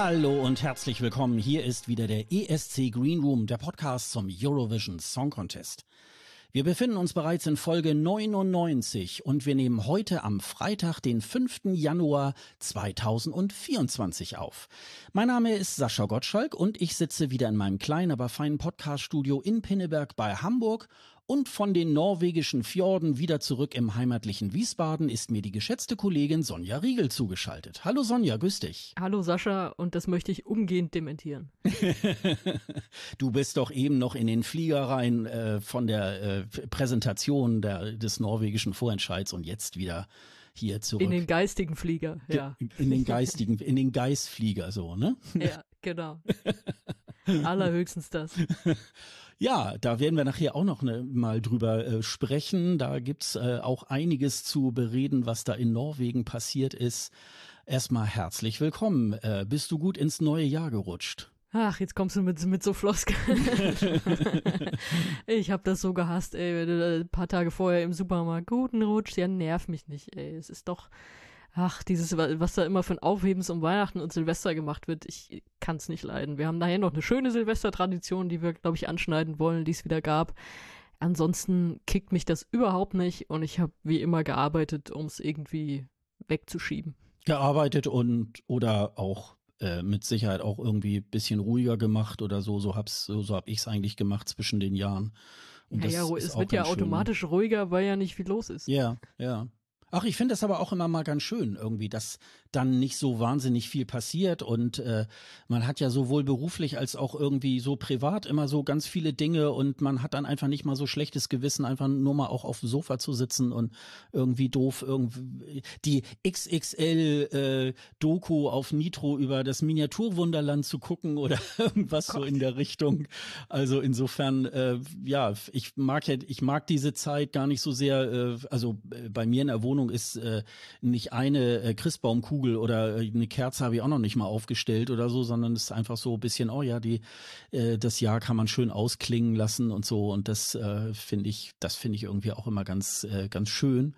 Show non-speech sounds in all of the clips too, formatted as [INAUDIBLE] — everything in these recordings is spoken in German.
Hallo und herzlich willkommen. Hier ist wieder der ESC Green Room, der Podcast zum Eurovision Song Contest. Wir befinden uns bereits in Folge 99 und wir nehmen heute am Freitag, den 5. Januar 2024 auf. Mein Name ist Sascha Gottschalk und ich sitze wieder in meinem kleinen, aber feinen Podcaststudio in Pinneberg bei Hamburg und von den norwegischen Fjorden wieder zurück im heimatlichen Wiesbaden ist mir die geschätzte Kollegin Sonja Riegel zugeschaltet. Hallo Sonja, grüß dich. Hallo Sascha, und das möchte ich umgehend dementieren. [LAUGHS] du bist doch eben noch in den Flieger rein äh, von der äh, Präsentation der, des norwegischen Vorentscheids und jetzt wieder hier zurück. In den geistigen Flieger, ja. In den geistigen, [LAUGHS] in den Geistflieger so, ne? Ja, genau. [LAUGHS] Allerhöchstens das. Ja, da werden wir nachher auch noch ne, mal drüber äh, sprechen. Da gibt's äh, auch einiges zu bereden, was da in Norwegen passiert ist. Erstmal herzlich willkommen. Äh, bist du gut ins neue Jahr gerutscht? Ach, jetzt kommst du mit, mit so Floskeln. [LAUGHS] ich hab das so gehasst, ey, wenn du ein paar Tage vorher im Supermarkt guten Rutsch, ja, nerv mich nicht, ey. Es ist doch, ach, dieses, was da immer für ein Aufhebens um Weihnachten und Silvester gemacht wird, ich kann's nicht leiden. Wir haben daher noch eine schöne Silvestertradition, die wir, glaube ich, anschneiden wollen, die es wieder gab. Ansonsten kickt mich das überhaupt nicht und ich habe wie immer gearbeitet, um es irgendwie wegzuschieben. Gearbeitet und oder auch äh, mit Sicherheit auch irgendwie bisschen ruhiger gemacht oder so. So hab's, so, so hab ich's eigentlich gemacht zwischen den Jahren. Und ja, ja, es wird ja automatisch schön. ruhiger, weil ja nicht viel los ist. Ja, ja. Ach, ich finde das aber auch immer mal ganz schön irgendwie, dass dann nicht so wahnsinnig viel passiert und äh, man hat ja sowohl beruflich als auch irgendwie so privat immer so ganz viele Dinge und man hat dann einfach nicht mal so schlechtes Gewissen, einfach nur mal auch auf dem Sofa zu sitzen und irgendwie doof irgendwie die XXL äh, Doku auf Nitro über das Miniaturwunderland zu gucken oder [LAUGHS] irgendwas Gott. so in der Richtung. Also insofern äh, ja, ich mag ja ich mag diese Zeit gar nicht so sehr äh, also äh, bei mir in der Wohnung ist äh, nicht eine äh, Christbaumkugel oder äh, eine Kerze habe ich auch noch nicht mal aufgestellt oder so, sondern es ist einfach so ein bisschen, oh ja, die äh, das Jahr kann man schön ausklingen lassen und so und das äh, finde ich, das finde ich irgendwie auch immer ganz äh, ganz schön.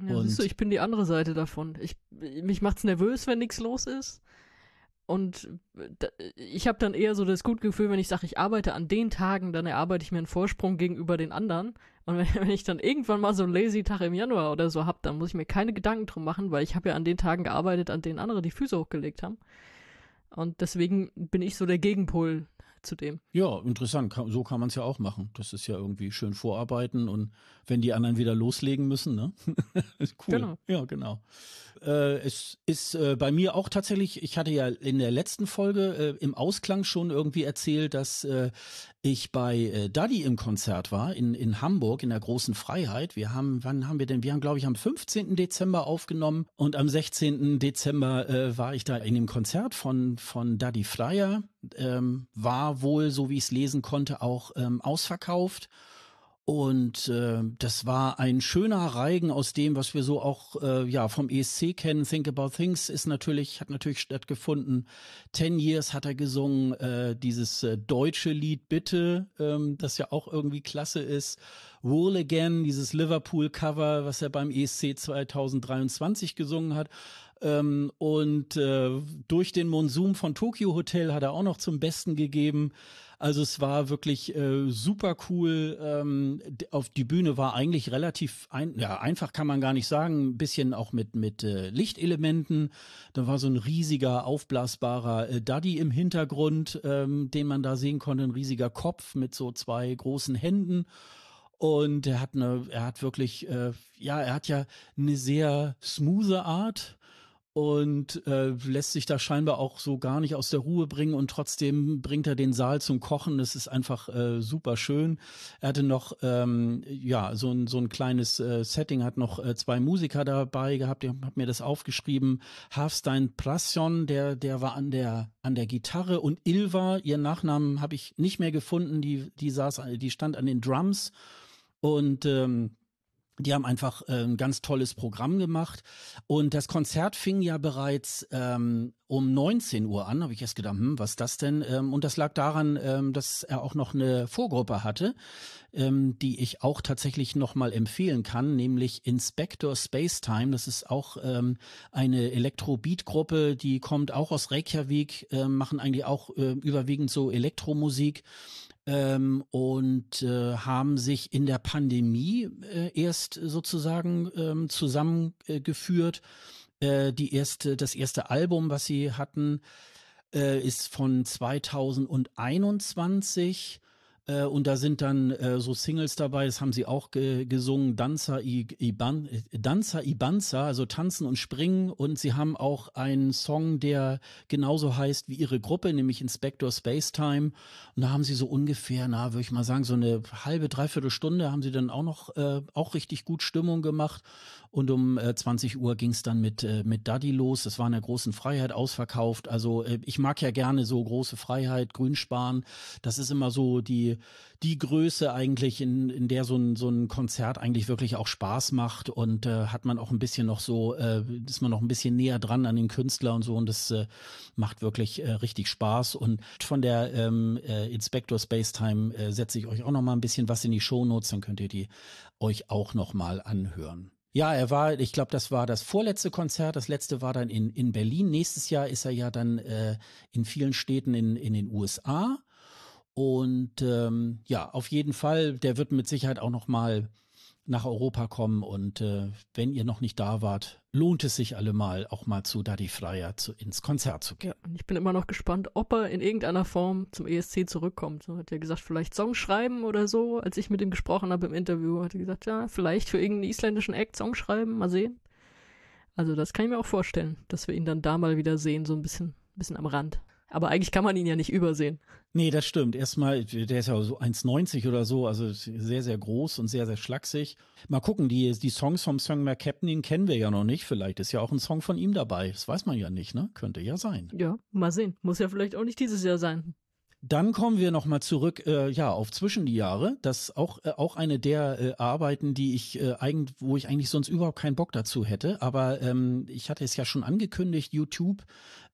Ja, und siehst du, ich bin die andere Seite davon. Ich mich macht's nervös, wenn nichts los ist. Und ich habe dann eher so das gute Gefühl, wenn ich sage, ich arbeite an den Tagen, dann erarbeite ich mir einen Vorsprung gegenüber den anderen. Und wenn, [LAUGHS] wenn ich dann irgendwann mal so einen lazy Tag im Januar oder so hab, dann muss ich mir keine Gedanken drum machen, weil ich habe ja an den Tagen gearbeitet, an denen andere die Füße hochgelegt haben. Und deswegen bin ich so der Gegenpol zu dem. Ja, interessant. So kann man es ja auch machen. Das ist ja irgendwie schön vorarbeiten und wenn die anderen wieder loslegen müssen, ne? [LAUGHS] cool. Genau. Ja, genau. Äh, es ist äh, bei mir auch tatsächlich, ich hatte ja in der letzten Folge äh, im Ausklang schon irgendwie erzählt, dass äh, ich bei äh, Daddy im Konzert war in, in Hamburg in der großen Freiheit. Wir haben, wann haben wir denn? Wir haben, glaube ich, am 15. Dezember aufgenommen und am 16. Dezember äh, war ich da in dem Konzert von, von Daddy Flyer. Ähm, war wohl, so wie ich es lesen konnte, auch ähm, ausverkauft. Und äh, das war ein schöner Reigen aus dem, was wir so auch äh, ja vom ESC kennen. Think About Things ist natürlich hat natürlich stattgefunden. Ten Years hat er gesungen, äh, dieses äh, deutsche Lied Bitte, ähm, das ja auch irgendwie klasse ist. Roll Again, dieses Liverpool Cover, was er beim ESC 2023 gesungen hat. Ähm, und äh, durch den Monsum von Tokyo Hotel hat er auch noch zum Besten gegeben. Also es war wirklich äh, super cool. Ähm, auf die Bühne war eigentlich relativ ein, ja einfach kann man gar nicht sagen. Ein bisschen auch mit mit äh, Lichtelementen. Da war so ein riesiger aufblasbarer äh, Daddy im Hintergrund, ähm, den man da sehen konnte. Ein riesiger Kopf mit so zwei großen Händen. Und er hat eine, er hat wirklich, äh, ja, er hat ja eine sehr smooth Art und äh, lässt sich da scheinbar auch so gar nicht aus der Ruhe bringen und trotzdem bringt er den Saal zum Kochen. Das ist einfach äh, super schön. Er hatte noch ähm, ja so ein so ein kleines äh, Setting, hat noch äh, zwei Musiker dabei gehabt. Ich habe mir das aufgeschrieben. Hafstein Prasjon, der der war an der an der Gitarre und Ilva, ihren Nachnamen habe ich nicht mehr gefunden. Die die saß, die stand an den Drums und ähm, die haben einfach äh, ein ganz tolles Programm gemacht. Und das Konzert fing ja bereits ähm, um 19 Uhr an. Habe ich erst gedacht, hm, was ist das denn? Ähm, und das lag daran, ähm, dass er auch noch eine Vorgruppe hatte. ähm, die ich auch tatsächlich nochmal empfehlen kann, nämlich Inspector Spacetime. Das ist auch ähm, eine Elektro-Beat-Gruppe, die kommt auch aus Reykjavik, äh, machen eigentlich auch äh, überwiegend so Elektromusik ähm, und äh, haben sich in der Pandemie äh, erst sozusagen ähm, zusammengeführt. Äh, die erste, das erste Album, was sie hatten, äh, ist von 2021 äh, und da sind dann äh, so Singles dabei, das haben sie auch ge gesungen, Danza, I Iban äh, also Tanzen und Springen. Und sie haben auch einen Song, der genauso heißt wie ihre Gruppe, nämlich Inspector Spacetime. Und da haben sie so ungefähr, na, würde ich mal sagen, so eine halbe, dreiviertel Stunde haben sie dann auch noch äh, auch richtig gut Stimmung gemacht. Und um äh, 20 Uhr ging es dann mit, äh, mit Daddy los. Das war in der großen Freiheit ausverkauft. Also äh, ich mag ja gerne so große Freiheit, Grünsparen. Das ist immer so die, die Größe eigentlich, in, in der so ein, so ein Konzert eigentlich wirklich auch Spaß macht. Und äh, hat man auch ein bisschen noch so, äh, ist man noch ein bisschen näher dran an den Künstler und so. Und das äh, macht wirklich äh, richtig Spaß. Und von der ähm, äh, Inspector Spacetime äh, setze ich euch auch noch mal ein bisschen was in die Shownotes. Dann könnt ihr die euch auch noch mal anhören. Ja, er war, ich glaube, das war das vorletzte Konzert. Das letzte war dann in, in Berlin. Nächstes Jahr ist er ja dann äh, in vielen Städten in, in den USA. Und ähm, ja, auf jeden Fall, der wird mit Sicherheit auch noch mal nach Europa kommen. Und äh, wenn ihr noch nicht da wart, lohnt es sich allemal auch mal zu Daddy Freier zu, ins Konzert zu gehen. Ja, und ich bin immer noch gespannt, ob er in irgendeiner Form zum ESC zurückkommt. So hat er gesagt, vielleicht Songs schreiben oder so. Als ich mit ihm gesprochen habe im Interview, hat er gesagt, ja, vielleicht für irgendeinen isländischen Act Songs schreiben, mal sehen. Also das kann ich mir auch vorstellen, dass wir ihn dann da mal wieder sehen, so ein bisschen, bisschen am Rand. Aber eigentlich kann man ihn ja nicht übersehen. Nee, das stimmt. Erstmal, der ist ja so 1,90 oder so, also sehr, sehr groß und sehr, sehr schlaksig. Mal gucken, die, die Songs vom Song McCapney kennen wir ja noch nicht. Vielleicht ist ja auch ein Song von ihm dabei. Das weiß man ja nicht, ne? Könnte ja sein. Ja, mal sehen. Muss ja vielleicht auch nicht dieses Jahr sein. Dann kommen wir nochmal zurück, äh, ja, auf zwischen die Jahre. Das ist auch, äh, auch eine der äh, Arbeiten, die ich äh, eigentlich, wo ich eigentlich sonst überhaupt keinen Bock dazu hätte. Aber ähm, ich hatte es ja schon angekündigt, YouTube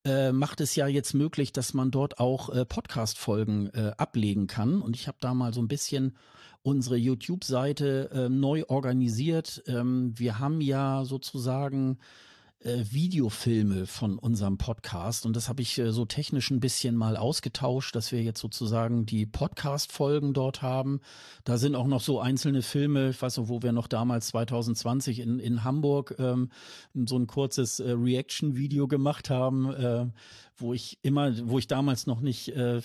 äh, macht es ja jetzt möglich, dass man dort auch äh, Podcast-Folgen äh, ablegen kann. Und ich habe da mal so ein bisschen unsere YouTube-Seite äh, neu organisiert. Ähm, wir haben ja sozusagen äh, Videofilme von unserem Podcast und das habe ich äh, so technisch ein bisschen mal ausgetauscht, dass wir jetzt sozusagen die Podcast-Folgen dort haben. Da sind auch noch so einzelne Filme, ich weiß noch, wo wir noch damals 2020 in, in Hamburg ähm, so ein kurzes äh, Reaction-Video gemacht haben, äh, wo ich immer, wo ich damals noch nicht, äh,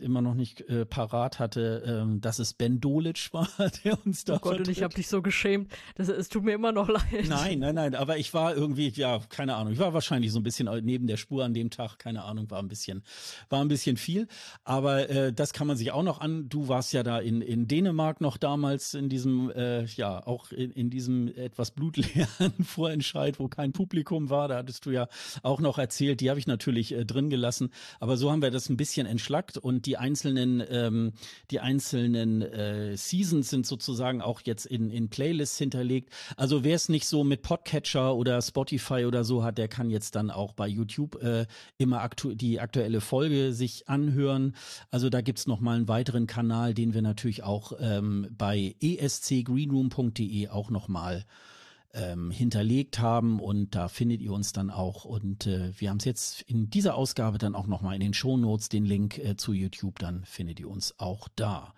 immer noch nicht äh, parat hatte, äh, dass es Ben Dolic [LAUGHS] war, der uns da. Oh Gott, und ich habe dich so geschämt. Das, es tut mir immer noch leid. Nein, nein, nein. Aber ich war irgendwie, ja, keine Ahnung. Ich war wahrscheinlich so ein bisschen neben der Spur an dem Tag. Keine Ahnung, war ein bisschen, war ein bisschen viel. Aber äh, das kann man sich auch noch an. Du warst ja da in in Dänemark noch damals in diesem, äh, ja, auch in, in diesem etwas blutleeren [LAUGHS] Vorentscheid, wo kein Publikum war. Da hattest du ja auch noch erzählt. Die habe ich natürlich äh, drin gelassen. Aber so haben wir das ein bisschen entschlackt und die einzelnen, ähm, die einzelnen äh, Seasons sind sozusagen auch jetzt in, in Playlists hinterlegt. Also wer es nicht so mit Podcatcher oder Spotify oder so hat, der kann jetzt dann auch bei YouTube äh, immer aktu die aktuelle Folge sich anhören. Also da gibt's noch mal einen weiteren Kanal, den wir natürlich auch ähm, bei escgreenroom.de auch noch mal ähm, hinterlegt haben und da findet ihr uns dann auch und äh, wir haben es jetzt in dieser Ausgabe dann auch nochmal in den Shownotes, den Link äh, zu YouTube, dann findet ihr uns auch da.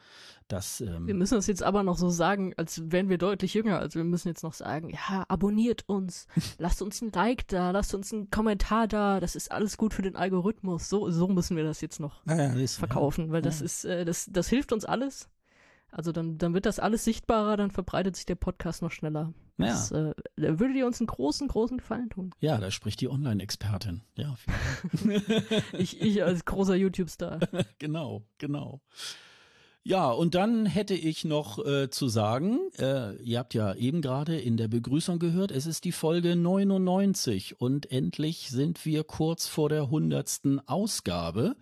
Das, ähm wir müssen das jetzt aber noch so sagen, als wären wir deutlich jünger. Also wir müssen jetzt noch sagen, ja, abonniert uns, [LAUGHS] lasst uns ein Like da, lasst uns einen Kommentar da, das ist alles gut für den Algorithmus. So, so müssen wir das jetzt noch ja, ja, verkaufen, ja. weil das ist, äh, das, das hilft uns alles. Also dann, dann wird das alles sichtbarer, dann verbreitet sich der Podcast noch schneller. Ja. Das äh, würde dir uns einen großen, großen Gefallen tun. Ja, da spricht die Online-Expertin. Ja, [LAUGHS] ich, ich als großer YouTube-Star. [LAUGHS] genau, genau. Ja, und dann hätte ich noch äh, zu sagen, äh, ihr habt ja eben gerade in der Begrüßung gehört, es ist die Folge 99 und endlich sind wir kurz vor der hundertsten Ausgabe.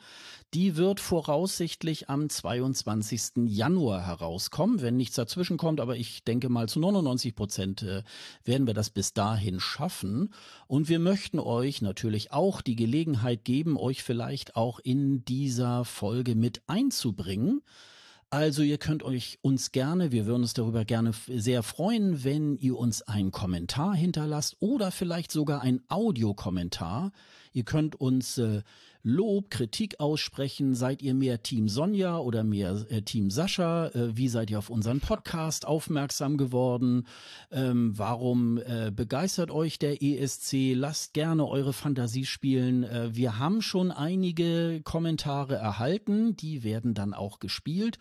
Die wird voraussichtlich am 22. Januar herauskommen, wenn nichts dazwischen kommt, aber ich denke mal zu 99 Prozent äh, werden wir das bis dahin schaffen. Und wir möchten euch natürlich auch die Gelegenheit geben, euch vielleicht auch in dieser Folge mit einzubringen. Also ihr könnt euch uns gerne, wir würden uns darüber gerne sehr freuen, wenn ihr uns einen Kommentar hinterlasst oder vielleicht sogar einen Audiokommentar. Ihr könnt uns äh, Lob, Kritik aussprechen. Seid ihr mehr Team Sonja oder mehr äh, Team Sascha? Äh, wie seid ihr auf unseren Podcast aufmerksam geworden? Ähm, warum äh, begeistert euch der ESC? Lasst gerne eure Fantasie spielen. Äh, wir haben schon einige Kommentare erhalten, die werden dann auch gespielt.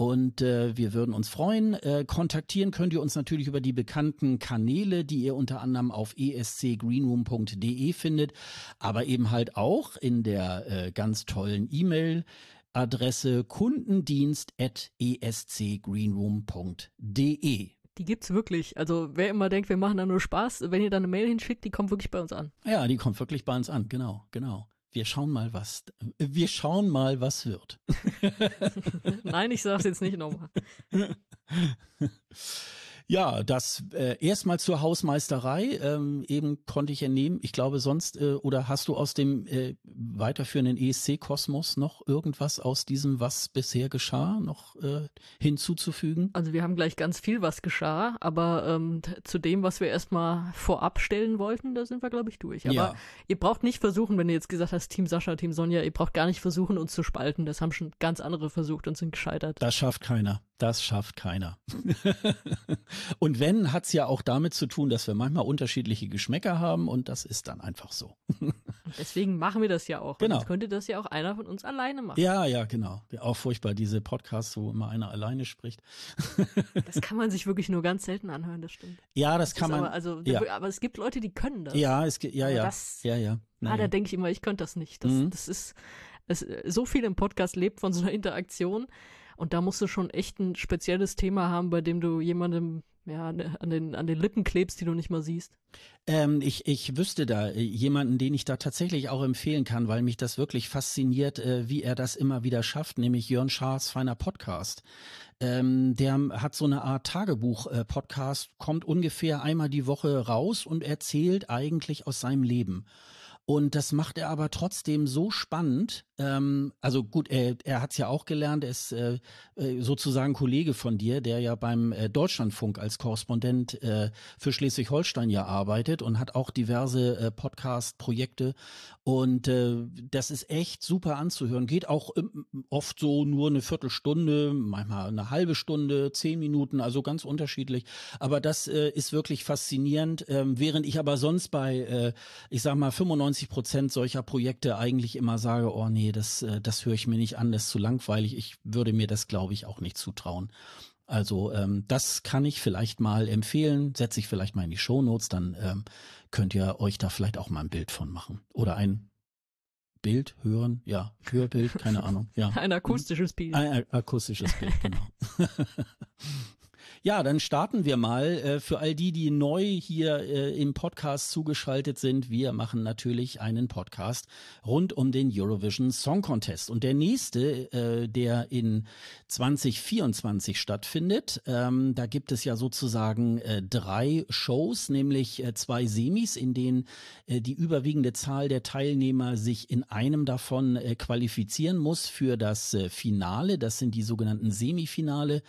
Und äh, wir würden uns freuen. Äh, kontaktieren könnt ihr uns natürlich über die bekannten Kanäle, die ihr unter anderem auf escgreenroom.de findet, aber eben halt auch in der äh, ganz tollen E-Mail. Adresse kundendienst.escgreenroom.de. Die gibt's wirklich. Also wer immer denkt, wir machen da nur Spaß, wenn ihr da eine Mail hinschickt, die kommt wirklich bei uns an. Ja, die kommt wirklich bei uns an. Genau, genau wir schauen mal, was wir schauen mal, was wird. [LAUGHS] Nein, ich sag's jetzt nicht nochmal. [LAUGHS] Ja, das äh, erstmal zur Hausmeisterei. Ähm, eben konnte ich entnehmen. Ich glaube sonst, äh, oder hast du aus dem äh, weiterführenden ESC-Kosmos noch irgendwas aus diesem, was bisher geschah, noch äh, hinzuzufügen? Also wir haben gleich ganz viel, was geschah, aber ähm, zu dem, was wir erstmal vorab stellen wollten, da sind wir, glaube ich, durch. Aber ja. ihr braucht nicht versuchen, wenn ihr jetzt gesagt hast, Team Sascha, Team Sonja, ihr braucht gar nicht versuchen, uns zu spalten. Das haben schon ganz andere versucht und sind gescheitert. Das schafft keiner. Das schafft keiner. [LAUGHS] und wenn, hat es ja auch damit zu tun, dass wir manchmal unterschiedliche Geschmäcker haben und das ist dann einfach so. Deswegen machen wir das ja auch. Genau. Jetzt könnte das ja auch einer von uns alleine machen. Ja, ja, genau. Auch furchtbar, diese Podcasts, wo immer einer alleine spricht. [LAUGHS] das kann man sich wirklich nur ganz selten anhören, das stimmt. Ja, das, das kann man. Aber, also, ja. aber es gibt Leute, die können das. Ja, es gibt, ja, ja. Das, ja, ja. Naja. Ah, da denke ich immer, ich könnte das nicht. Das, mhm. das ist, es, so viel im Podcast lebt von so einer Interaktion. Und da musst du schon echt ein spezielles Thema haben, bei dem du jemandem ja, an den, an den Lippen klebst, die du nicht mal siehst. Ähm, ich, ich wüsste da äh, jemanden, den ich da tatsächlich auch empfehlen kann, weil mich das wirklich fasziniert, äh, wie er das immer wieder schafft, nämlich Jörn Schaas feiner Podcast. Ähm, der hat so eine Art Tagebuch-Podcast, äh, kommt ungefähr einmal die Woche raus und erzählt eigentlich aus seinem Leben. Und das macht er aber trotzdem so spannend. Ähm, also gut, er, er hat es ja auch gelernt, er ist äh, äh, sozusagen Kollege von dir, der ja beim äh, Deutschlandfunk als Korrespondent äh, für Schleswig-Holstein ja arbeitet und hat auch diverse äh, Podcast-Projekte. Und äh, das ist echt super anzuhören. Geht auch ähm, oft so nur eine Viertelstunde, manchmal eine halbe Stunde, zehn Minuten, also ganz unterschiedlich. Aber das äh, ist wirklich faszinierend. Ähm, während ich aber sonst bei, äh, ich sag mal, 95 90 Prozent solcher Projekte eigentlich immer sage, oh nee, das, äh, das höre ich mir nicht an, das ist zu langweilig. Ich würde mir das, glaube ich, auch nicht zutrauen. Also ähm, das kann ich vielleicht mal empfehlen, setze ich vielleicht mal in die Shownotes, dann ähm, könnt ihr euch da vielleicht auch mal ein Bild von machen. Oder ein Bild hören, ja, Hörbild, keine Ahnung. Ja. [LAUGHS] Ein akustisches Bild. Ein akustisches Bild, genau. [LAUGHS] Ja, dann starten wir mal. Äh, für all die, die neu hier äh, im Podcast zugeschaltet sind, wir machen natürlich einen Podcast rund um den Eurovision Song Contest. Und der nächste, äh, der in 2024 stattfindet, ähm, da gibt es ja sozusagen drei Shows, nämlich zwei Semis, in denen die überwiegende Zahl der Teilnehmer sich in einem davon qualifizieren muss für das Finale. Das sind die sogenannten Semifinale.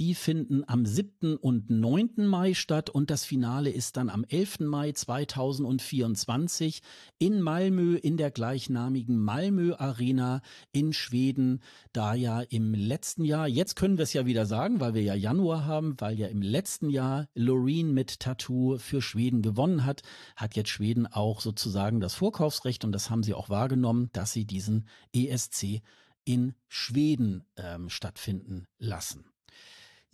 Die finden am 7. und 9. Mai statt und das Finale ist dann am 11. Mai 2024 in Malmö in der gleichnamigen Malmö Arena in Schweden, da ja im letzten Jahr, jetzt können wir es ja wieder sagen, weil wir ja Januar haben, weil ja im letzten Jahr Loreen mit Tattoo für Schweden gewonnen hat, hat jetzt Schweden auch sozusagen das Vorkaufsrecht und das haben sie auch wahrgenommen, dass sie diesen ESC in Schweden ähm, stattfinden lassen.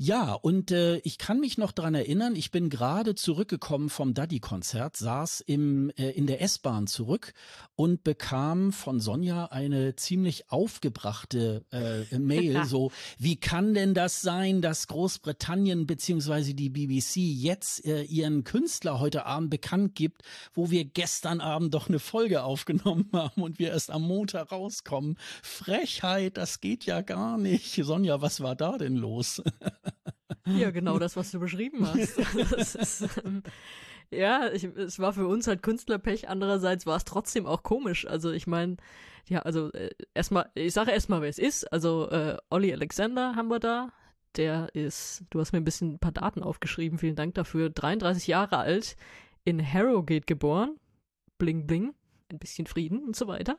Ja, und äh, ich kann mich noch dran erinnern, ich bin gerade zurückgekommen vom Daddy-Konzert, saß im, äh, in der S-Bahn zurück und bekam von Sonja eine ziemlich aufgebrachte äh, Mail, [LAUGHS] so, wie kann denn das sein, dass Großbritannien beziehungsweise die BBC jetzt äh, ihren Künstler heute Abend bekannt gibt, wo wir gestern Abend doch eine Folge aufgenommen [LAUGHS] haben und wir erst am Montag rauskommen. Frechheit, das geht ja gar nicht. Sonja, was war da denn los? [LAUGHS] Ja, genau das, was du beschrieben hast. [LAUGHS] Ist, ähm, Ja, ich, es war für uns halt Künstlerpech, andererseits war es trotzdem auch komisch. Also ich meine, ja, also äh, erstmal, ich sage erstmal, wer es ist. Also äh, Olli Alexander haben wir da. Der ist, du hast mir ein bisschen ein paar Daten aufgeschrieben, vielen Dank dafür. 33 Jahre alt, in Harrogate geboren. Bling Bling, ein bisschen Frieden und so weiter.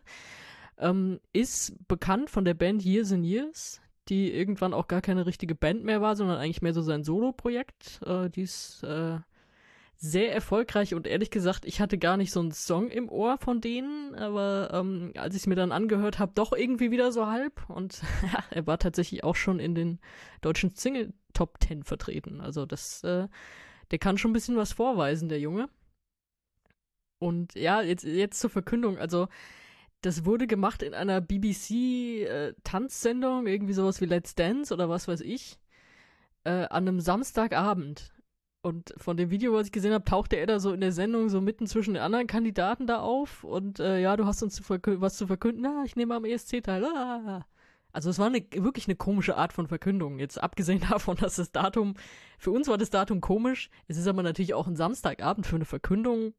Ähm, ist bekannt von der Band Years and Years, die irgendwann auch gar keine richtige Band mehr war, sondern eigentlich mehr so sein Solo-Projekt. Äh, die ist äh, sehr erfolgreich und ehrlich gesagt, ich hatte gar nicht so einen Song im Ohr von denen, aber ähm, als ich es mir dann angehört habe, doch irgendwie wieder so halb und [LAUGHS] er war tatsächlich auch schon in den deutschen Single Top Ten vertreten. Also das, äh, der kann schon ein bisschen was vorweisen, der Junge. Und ja, jetzt, jetzt zur Verkündung, also das wurde gemacht in einer BBC-Tanzsendung, äh, irgendwie sowas wie Let's Dance oder was weiß ich, äh, an einem Samstagabend. Und von dem Video, was ich gesehen habe, tauchte er da so in der Sendung so mitten zwischen den anderen Kandidaten da auf. Und äh, ja, du hast uns zu was zu verkünden. Na, ich nehme am ESC teil. Ah. Also es war eine, wirklich eine komische Art von Verkündung. Jetzt abgesehen [LAUGHS] davon, dass das Datum, für uns war das Datum komisch. Es ist aber natürlich auch ein Samstagabend für eine Verkündung.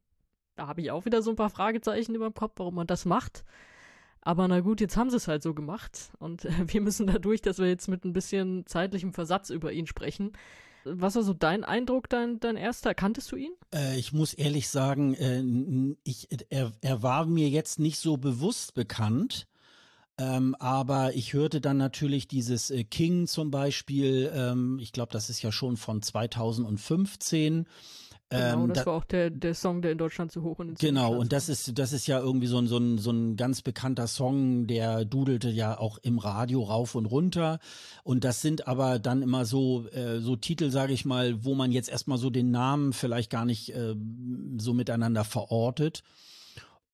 Da habe ich auch wieder so ein paar Fragezeichen über dem Kopf, warum man das macht. Aber na gut, jetzt haben sie es halt so gemacht. Und [LAUGHS] wir müssen dadurch, dass wir jetzt mit ein bisschen zeitlichem Versatz über ihn sprechen. Was war so dein Eindruck, dein, dein erster? Kanntest du ihn? Äh, ich muss ehrlich sagen, äh, ich, er, er war mir jetzt nicht so bewusst bekannt. Ähm, aber ich hörte dann natürlich dieses äh, King zum Beispiel, ähm, ich glaube, das ist ja schon von 2015. Genau, ähm, das da, war auch der, der Song, der in Deutschland zu hoch und Genau, und das ist, das ist ja irgendwie so ein, so, ein, so ein ganz bekannter Song, der dudelte ja auch im Radio rauf und runter. Und das sind aber dann immer so, äh, so Titel, sage ich mal, wo man jetzt erstmal so den Namen vielleicht gar nicht äh, so miteinander verortet.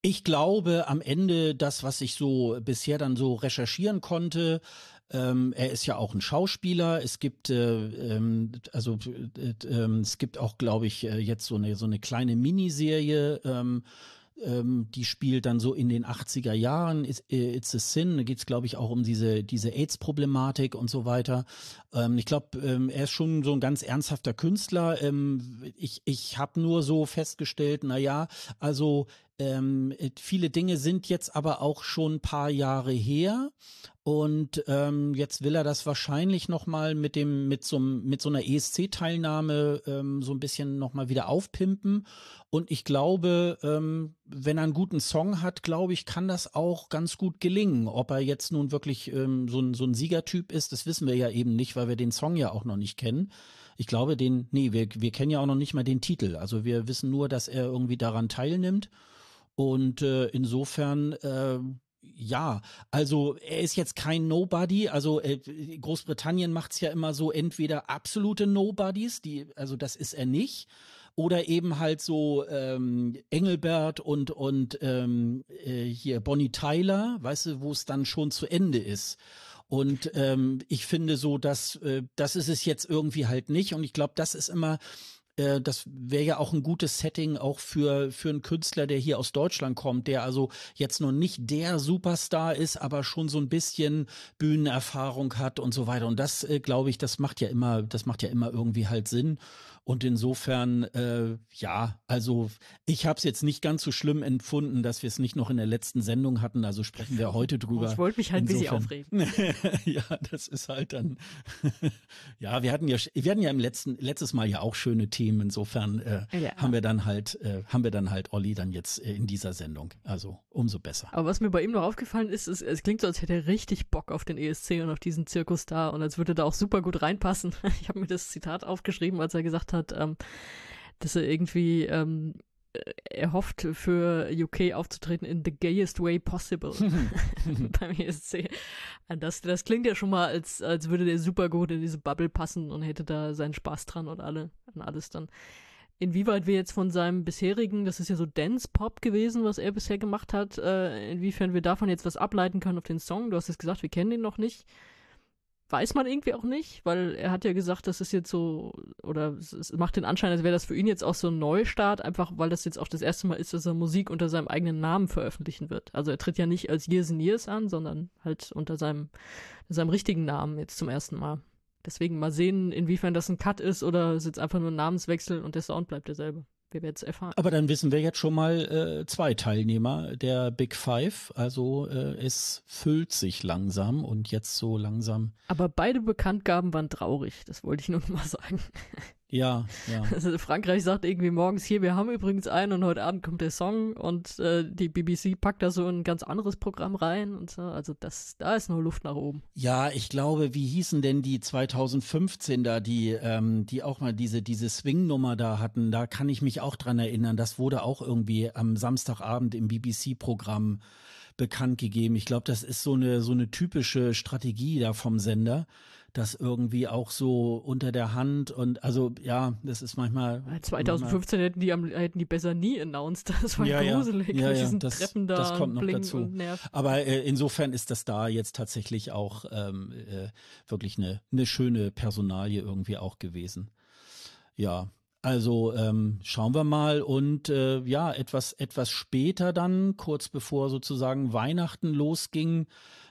Ich glaube, am Ende das, was ich so bisher dann so recherchieren konnte, ähm, er ist ja auch ein Schauspieler. Es gibt äh, ähm, also äh, äh, es gibt auch, glaube ich, äh, jetzt so eine so eine kleine Miniserie. Ähm, ähm, die spielt dann so in den 80er Jahren, It's, äh, It's a Sin, da geht es, glaube ich, auch um diese, diese AIDS-Problematik und so weiter. Ähm, ich glaube, ähm, er ist schon so ein ganz ernsthafter Künstler. Ich ich habe nur so festgestellt, na ja, also ähm, viele Dinge sind jetzt aber auch schon ein paar Jahre her und ähm, jetzt will er das wahrscheinlich noch mal mit dem mit so mit so einer ESC-Teilnahme ähm, so ein bisschen noch mal wieder aufpimpen. Und ich glaube, ähm, wenn er einen guten Song hat, glaube ich, kann das auch ganz gut gelingen. Ob er jetzt nun wirklich ähm, so, ein, so ein Siegertyp ist, das wissen wir ja eben nicht, weil wir den Song ja auch noch nicht kennen. Ich glaube, den, nee, wir, wir kennen ja auch noch nicht mal den Titel. Also wir wissen nur, dass er irgendwie daran teilnimmt. Und äh, insofern äh, ja, also er ist jetzt kein Nobody. Also äh, Großbritannien macht's ja immer so entweder absolute Nobodies, die, also das ist er nicht, oder eben halt so ähm, Engelbert und und ähm, äh, hier Bonnie Tyler, weißt du, wo es dann schon zu Ende ist. Und ähm, ich finde so, dass äh, das ist es jetzt irgendwie halt nicht. Und ich glaube, das ist immer äh, das wäre ja auch ein gutes Setting auch für, für einen Künstler, der hier aus Deutschland kommt, der also jetzt noch nicht der Superstar ist, aber schon so ein bisschen Bühnenerfahrung hat und so weiter. Und das, äh, glaube ich, das macht ja immer, das macht ja immer irgendwie halt Sinn. Und insofern, äh, ja, also ich habe es jetzt nicht ganz so schlimm empfunden, dass wir es nicht noch in der letzten Sendung hatten. Also sprechen wir heute drüber. Ich wollte mich halt insofern, ein bisschen aufregen. [LAUGHS] ja, das ist halt dann. [LAUGHS] ja, wir hatten ja, wir hatten ja im letzten letztes Mal ja auch schöne Themen. Insofern äh, ja. haben wir dann halt, äh, haben wir dann halt Olli dann jetzt äh, in dieser Sendung. Also umso besser. Aber was mir bei ihm noch aufgefallen ist, ist, es klingt so, als hätte er richtig Bock auf den ESC und auf diesen Zirkus da und als würde da auch super gut reinpassen. [LAUGHS] Ich habe mir das Zitat aufgeschrieben, als er gesagt hat hat, ähm, dass er irgendwie ähm, er hofft, für UK aufzutreten in the gayest way possible [LAUGHS] beim ESC. Das, das klingt ja schon mal, als, als würde der super gut in diese Bubble passen und hätte da seinen Spaß dran und alle, und alles dann. Inwieweit wir jetzt von seinem bisherigen, das ist ja so Dance-Pop gewesen, was er bisher gemacht hat, äh, inwiefern wir davon jetzt was ableiten können auf den Song. Du hast es gesagt, wir kennen ihn noch nicht weiß man irgendwie auch nicht, weil er hat ja gesagt, das ist jetzt so, oder es macht den Anschein, als wäre das für ihn jetzt auch so ein Neustart, einfach weil das jetzt auch das erste Mal ist, dass er Musik unter seinem eigenen Namen veröffentlichen wird. Also er tritt ja nicht als Years and Years an, sondern halt unter seinem, seinem richtigen Namen jetzt zum ersten Mal. Deswegen mal sehen, inwiefern das ein Cut ist oder es jetzt einfach nur ein Namenswechsel und der Sound bleibt derselbe. Wir werden es erfahren. Aber dann wissen wir jetzt schon mal äh, zwei Teilnehmer der Big Five. Also äh, es füllt sich langsam und jetzt so langsam. Aber beide Bekanntgaben waren traurig, das wollte ich nur mal [LAUGHS] sagen. Ja, ja. [LAUGHS] Also Frankreich sagt irgendwie morgens hier, wir haben übrigens einen und heute Abend kommt der Song und äh, die BBC packt da so ein ganz anderes Programm rein und so. Also das, da ist nur Luft nach oben. Ja, ich glaube, wie hießen denn die 2015 da, die, ähm, die auch mal diese, diese Swing-Nummer da hatten, da kann ich mich auch dran erinnern. Das wurde auch irgendwie am Samstagabend im BBC-Programm bekannt gegeben. Ich glaube, das ist so eine, so eine typische Strategie da vom Sender das irgendwie auch so unter der Hand und also ja, das ist manchmal. 2015 manchmal, hätten die am, hätten die besser nie announced. [LAUGHS] Das war ja, gruselig ja, ja, ja das, Treppen da das kommt noch dazu. Aber äh, insofern ist das da jetzt tatsächlich auch ähm, äh, wirklich eine, eine schöne Personalie irgendwie auch gewesen. Ja, also ähm, schauen wir mal und äh, ja, etwas, etwas später dann, kurz bevor sozusagen Weihnachten losging,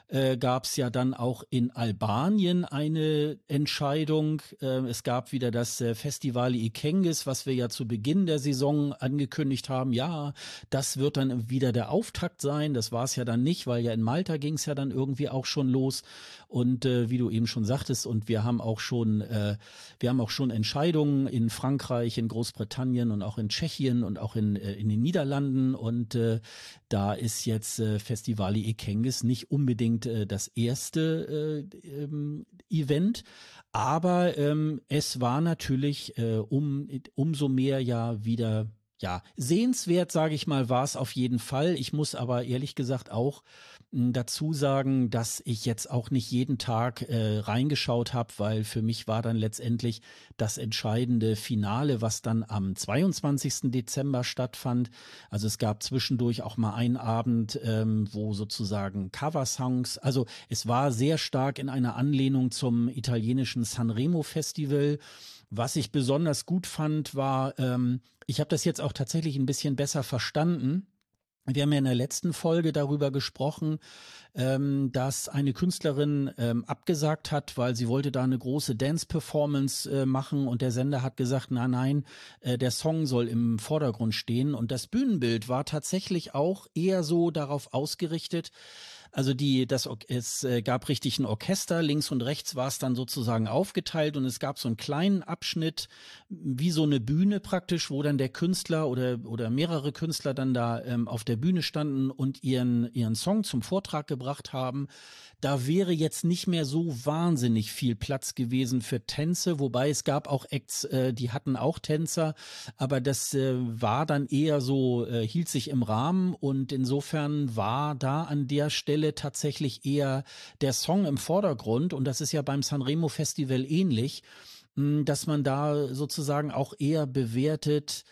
äh, gab es ja dann auch in Albanien eine Entscheidung. Äh, es gab wieder das äh, Festival Ikengis, was wir ja zu Beginn der Saison angekündigt haben. Ja, das wird dann wieder der Auftakt sein. Das war es ja dann nicht, weil ja in Malta ging es ja dann irgendwie auch schon los. Und äh, wie du eben schon sagtest, und wir haben auch schon, äh, wir haben auch schon Entscheidungen in Frankreich, in Großbritannien und auch in Tschechien und auch in, äh, in den Niederlanden. Und äh, da ist jetzt äh, Festivali Ekengis nicht unbedingt äh, das erste äh, ähm, Event, aber ähm, es war natürlich äh, um, umso mehr ja wieder ja, sehenswert, sage ich mal, war es auf jeden Fall. Ich muss aber ehrlich gesagt auch dazu sagen, dass ich jetzt auch nicht jeden Tag äh, reingeschaut habe, weil für mich war dann letztendlich das entscheidende Finale, was dann am 22. Dezember stattfand. Also es gab zwischendurch auch mal einen Abend, ähm, wo sozusagen Coversongs, also es war sehr stark in einer Anlehnung zum italienischen Sanremo Festival. Was ich besonders gut fand, war, ähm, ich habe das jetzt auch tatsächlich ein bisschen besser verstanden wir haben ja in der letzten Folge darüber gesprochen, ähm, dass eine Künstlerin ähm, abgesagt hat, weil sie wollte da eine große Dance-Performance äh, machen und der Sender hat gesagt, nein, nein, äh, der Song soll im Vordergrund stehen. Und das Bühnenbild war tatsächlich auch eher so darauf ausgerichtet, also die, das, es äh, gab richtig ein Orchester, links und rechts war es dann sozusagen aufgeteilt und es gab so einen kleinen Abschnitt, wie so eine Bühne praktisch, wo dann der Künstler oder, oder mehrere Künstler dann da ähm, auf der Bühne standen und ihren, ihren Song zum Vortrag gebracht haben. Da wäre jetzt nicht mehr so wahnsinnig viel Platz gewesen für Tänze, wobei es gab auch Acts, äh, die hatten auch Tänzer, aber das äh, war dann eher so, äh, hielt sich im Rahmen und insofern war da an der Stelle tatsächlich eher der Song im Vordergrund und das ist ja beim Sanremo Festival ähnlich, mh, dass man da sozusagen auch eher bewertet,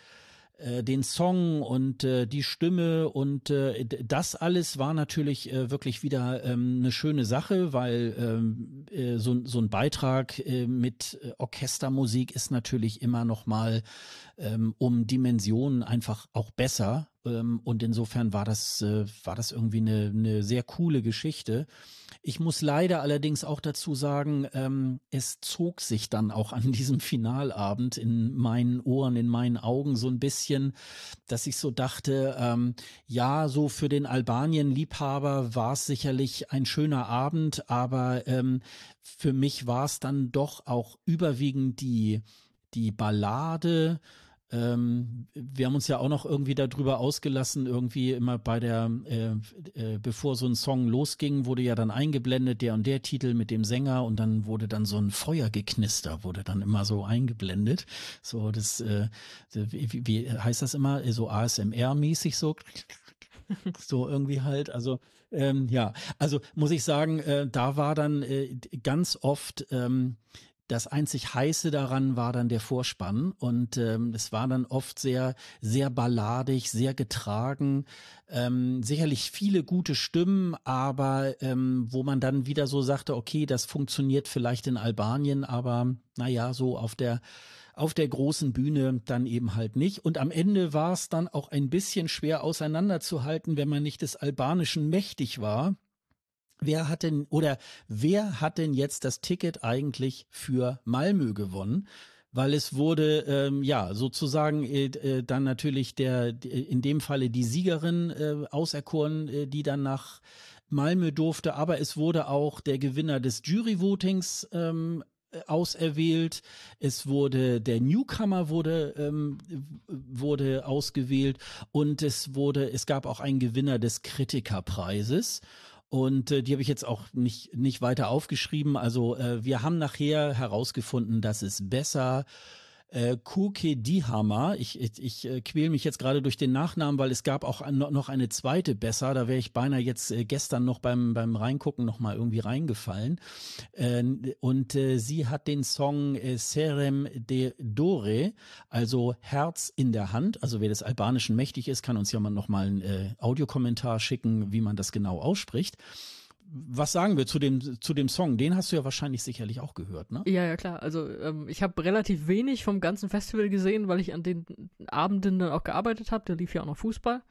äh, den Song und äh, die Stimme und äh, das alles war natürlich äh, wirklich wieder ähm, eine schöne Sache, weil ähm, äh, so, so ein Beitrag äh, mit Orchestermusik ist natürlich immer noch mal ähm, um Dimensionen einfach auch besser ähm, und insofern war das äh, war das irgendwie eine, eine sehr coole Geschichte. Ich muss leider allerdings auch dazu sagen, ähm, es zog sich dann auch an diesem Finalabend in meinen Ohren, in meinen Augen so ein bisschen, dass ich so dachte, ähm, ja, so für den Albanien-Liebhaber war es sicherlich ein schöner Abend, aber ähm, für mich war es dann doch auch überwiegend die, die Ballade, ähm, wir haben uns ja auch noch irgendwie darüber ausgelassen, irgendwie immer bei der, äh, äh, bevor so ein Song losging, wurde ja dann eingeblendet, der und der Titel mit dem Sänger und dann wurde dann so ein Feuergeknister, wurde dann immer so eingeblendet. So, das, äh, wie, wie heißt das immer? So ASMR-mäßig so. [LAUGHS] so irgendwie halt, also ähm, ja, also muss ich sagen, äh, da war dann äh, ganz oft ähm, das einzig heiße daran war dann der Vorspann und ähm, es war dann oft sehr, sehr balladig, sehr getragen, ähm, sicherlich viele gute Stimmen, aber ähm, wo man dann wieder so sagte, okay, das funktioniert vielleicht in Albanien, aber naja, so auf der auf der großen Bühne dann eben halt nicht. Und am Ende war es dann auch ein bisschen schwer auseinanderzuhalten, wenn man nicht des Albanischen mächtig war. Wer hat denn oder wer hat denn jetzt das Ticket eigentlich für Malmö gewonnen? weil es wurde ähm, ja sozusagen äh, äh dann natürlich der in dem Falle die Siegerin äh, auserkoren, äh, die dann nach Malmö durfte, aber es wurde auch der Gewinner des Jury-Votings ähm, auserwählt. Es wurde der Newcomer wurde ähm, wurde ausgewählt und es wurde es gab auch einen Gewinner des Kritikerpreises. Und äh, die habe ich jetzt auch nicht, nicht weiter aufgeschrieben. Also äh, wir haben nachher herausgefunden, dass es besser äh, Kuke Dihama. Ich, ich, ich äh, quäle mich jetzt gerade durch den Nachnamen, weil es gab auch noch eine zweite besser. Da wäre ich beinahe jetzt äh, gestern noch beim, beim Reingucken noch mal irgendwie reingefallen. Äh, und äh, sie hat den Song äh, Serem de Dore, also Herz in der Hand. Also wer des Albanischen mächtig ist, kann uns ja mal noch mal einen äh, Audiokommentar schicken, wie man das genau ausspricht was sagen wir zu dem, zu dem Song? Den hast du ja wahrscheinlich sicherlich auch gehört, ne? Ja, ja, klar. Also ähm, ich habe relativ wenig vom ganzen Festival gesehen, weil ich an den Abenden dann auch gearbeitet habe. Da lief ja auch noch Fußball.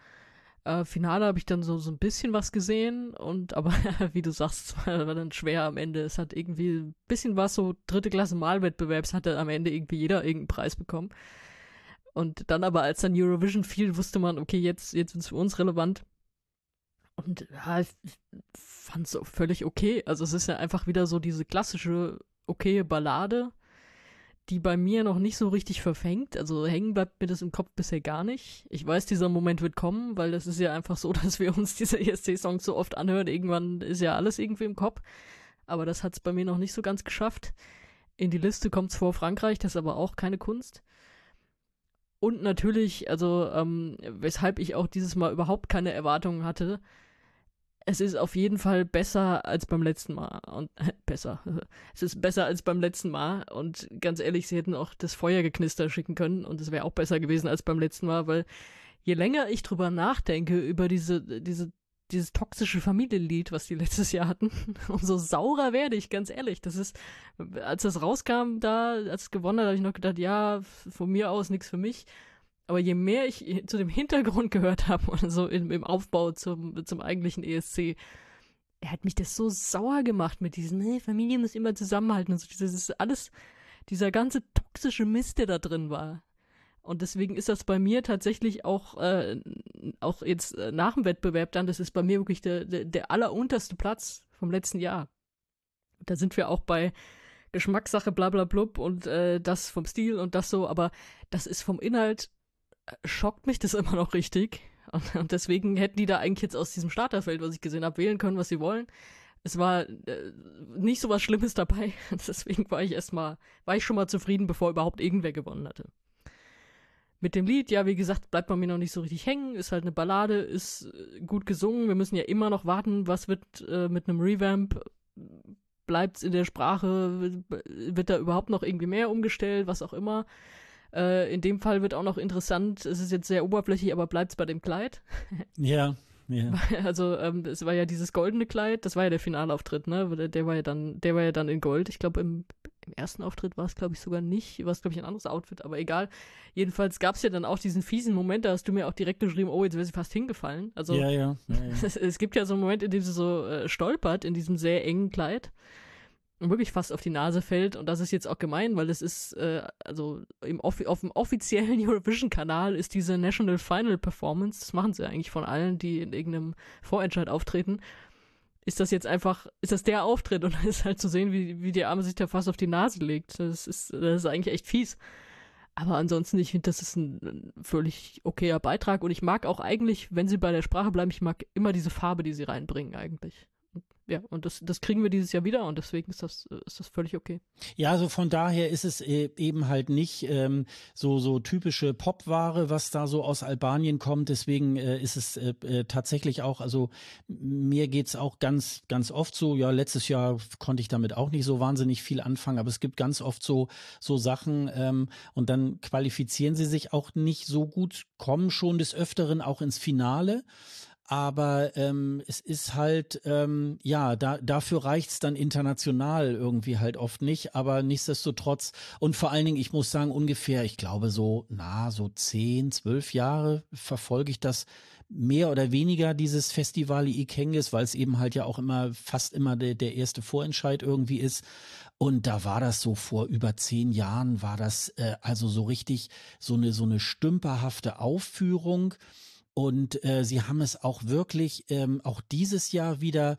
Äh, Finale habe ich dann so, so ein bisschen was gesehen und aber [LAUGHS] wie du sagst, [LAUGHS] war, dann schwer am Ende. Es hat irgendwie ein bisschen was so dritte Klasse Malwettbewerbs hatte am Ende irgendwie jeder irgendeinen Preis bekommen. Und dann aber, als dann Eurovision fiel, wusste man, okay, jetzt, jetzt es für uns relevant. Und ja, ich fand es völlig okay. Also es ist ja einfach wieder so diese klassische, okaye Ballade, die bei mir noch nicht so richtig verfängt. Also hängen bleibt mir das im Kopf bisher gar nicht. Ich weiß, dieser Moment wird kommen, weil das ist ja einfach so, [LAUGHS] dass wir uns diese ESC-Songs so oft anhören. Irgendwann ist ja alles irgendwie im Kopf. Aber das hat es bei mir noch nicht so ganz geschafft. In die Liste kommt es vor Frankreich, das ist aber auch keine Kunst. Und natürlich, also ähm, weshalb ich auch dieses Mal überhaupt keine Erwartungen hatte, es ist auf jeden Fall besser als beim letzten Mal. Und äh, [LAUGHS] besser. Es ist besser als beim letzten Mal. Und ganz ehrlich, sie hätten auch das Feuergeknister schicken können und es wäre auch besser gewesen als beim letzten Mal, weil je länger ich drüber nachdenke, über diese, diese, dieses toxische Familienlied, was die [LAUGHS] letztes Jahr hatten, umso saurer werde ich, ganz ehrlich. Das ist, als das rauskam da, als es gewonnen hat, habe ich noch gedacht, ja, von mir aus nichts für mich. Aber je mehr ich zu dem Hintergrund [LAUGHS] gehört habe und so im, im Aufbau zum, zum eigentlichen ESC, er hat mich das so sauer gemacht mit diesen, hey, Familie muss immer zusammenhalten und so. Das ist alles, dieser ganze toxische Mist, der da drin war. Und deswegen ist das bei mir tatsächlich auch, äh, auch jetzt äh, nach dem Wettbewerb dann, das ist bei mir wirklich der, der, der allerunterste Platz vom letzten Jahr. Da sind wir auch bei Geschmackssache, bla bla blub und äh, das vom Stil und das so, aber das ist vom Inhalt schockt mich das immer noch richtig. Und, und, deswegen hätten die da eigentlich jetzt aus diesem Starterfeld, was ich gesehen habe, wählen können, was sie wollen. Es war äh, nicht so was Schlimmes dabei. [LAUGHS] Deswegen war ich erstmal, war ich schon mal zufrieden, bevor überhaupt irgendwer gewonnen hatte. Mit dem Lied, ja, wie gesagt, bleibt man mir noch nicht so richtig hängen. Ist halt eine Ballade, ist äh, gut gesungen. Wir müssen ja immer noch warten, was wird äh, mit einem Revamp. Bleibt's in der Sprache? Wird da überhaupt noch irgendwie mehr umgestellt? Was auch immer. Äh, in dem Fall wird auch noch interessant, es ist jetzt sehr oberflächlich, aber bleibt es bei dem Kleid? [LAUGHS] ja. Ja. Also ähm, es war ja dieses goldene Kleid, das war ja der Finalauftritt, ne? Der, der war ja dann, der war ja dann in Gold. Ich glaube im, im, ersten Auftritt war es glaube ich sogar nicht, war es glaube ich ein anderes Outfit, aber egal. Jedenfalls gab es ja dann auch diesen fiesen Moment, da hast du mir auch direkt geschrieben, oh jetzt wäre sie fast hingefallen. Also ja, ja, ja, [LAUGHS] es, es, gibt ja so einen Moment, in dem sie so äh, stolpert in diesem sehr engen Kleid wirklich fast auf die Nase fällt. Und das ist jetzt auch gemein, weil es ist, äh, also im Offi auf dem offiziellen [LAUGHS] Eurovision-Kanal ist diese National Final Performance, das machen sie eigentlich von allen, die in irgendeinem Vorentscheid auftreten, ist das jetzt einfach, ist das der Auftritt und [LAUGHS] dann ist halt zu sehen, wie, wie die Arme sich da fast auf die Nase legt. Das ist, das ist eigentlich echt fies. Aber ansonsten, ich finde, das ist ein völlig okayer Beitrag und ich mag auch eigentlich, wenn sie bei der Sprache bleiben, ich mag immer diese Farbe, die sie reinbringen eigentlich ja, und das, das kriegen wir dieses Jahr wieder und deswegen ist das, ist das völlig okay. Ja, also von daher ist es e, eben halt nicht ähm, so, so typische Popware, was da so aus Albanien kommt. Deswegen äh, ist es äh, äh tatsächlich auch, also mir geht's auch ganz, ganz oft so, ja, letztes Jahr konnte ich damit auch nicht so wahnsinnig viel anfangen, aber es gibt ganz oft so, so Sachen ähm, und dann qualifizieren sie sich auch nicht so gut, kommen schon des Öfteren auch ins Finale aber ähm, es ist halt, ähm, ja, da, dafür reicht's dann international irgendwie halt oft nicht, aber nichtsdestotrotz und vor allen Dingen, ich muss sagen, ungefähr, ich glaube so, na, so zehn, zwölf Jahre verfolge ich das mehr oder weniger dieses Festival Ikengis, weil es eben halt ja auch immer fast immer der, der erste Vorentscheid irgendwie ist. Und da war das so vor über zehn Jahren, war das äh, also so richtig so eine, so eine stümperhafte Aufführung. Und äh, sie haben es auch wirklich ähm, auch dieses Jahr wieder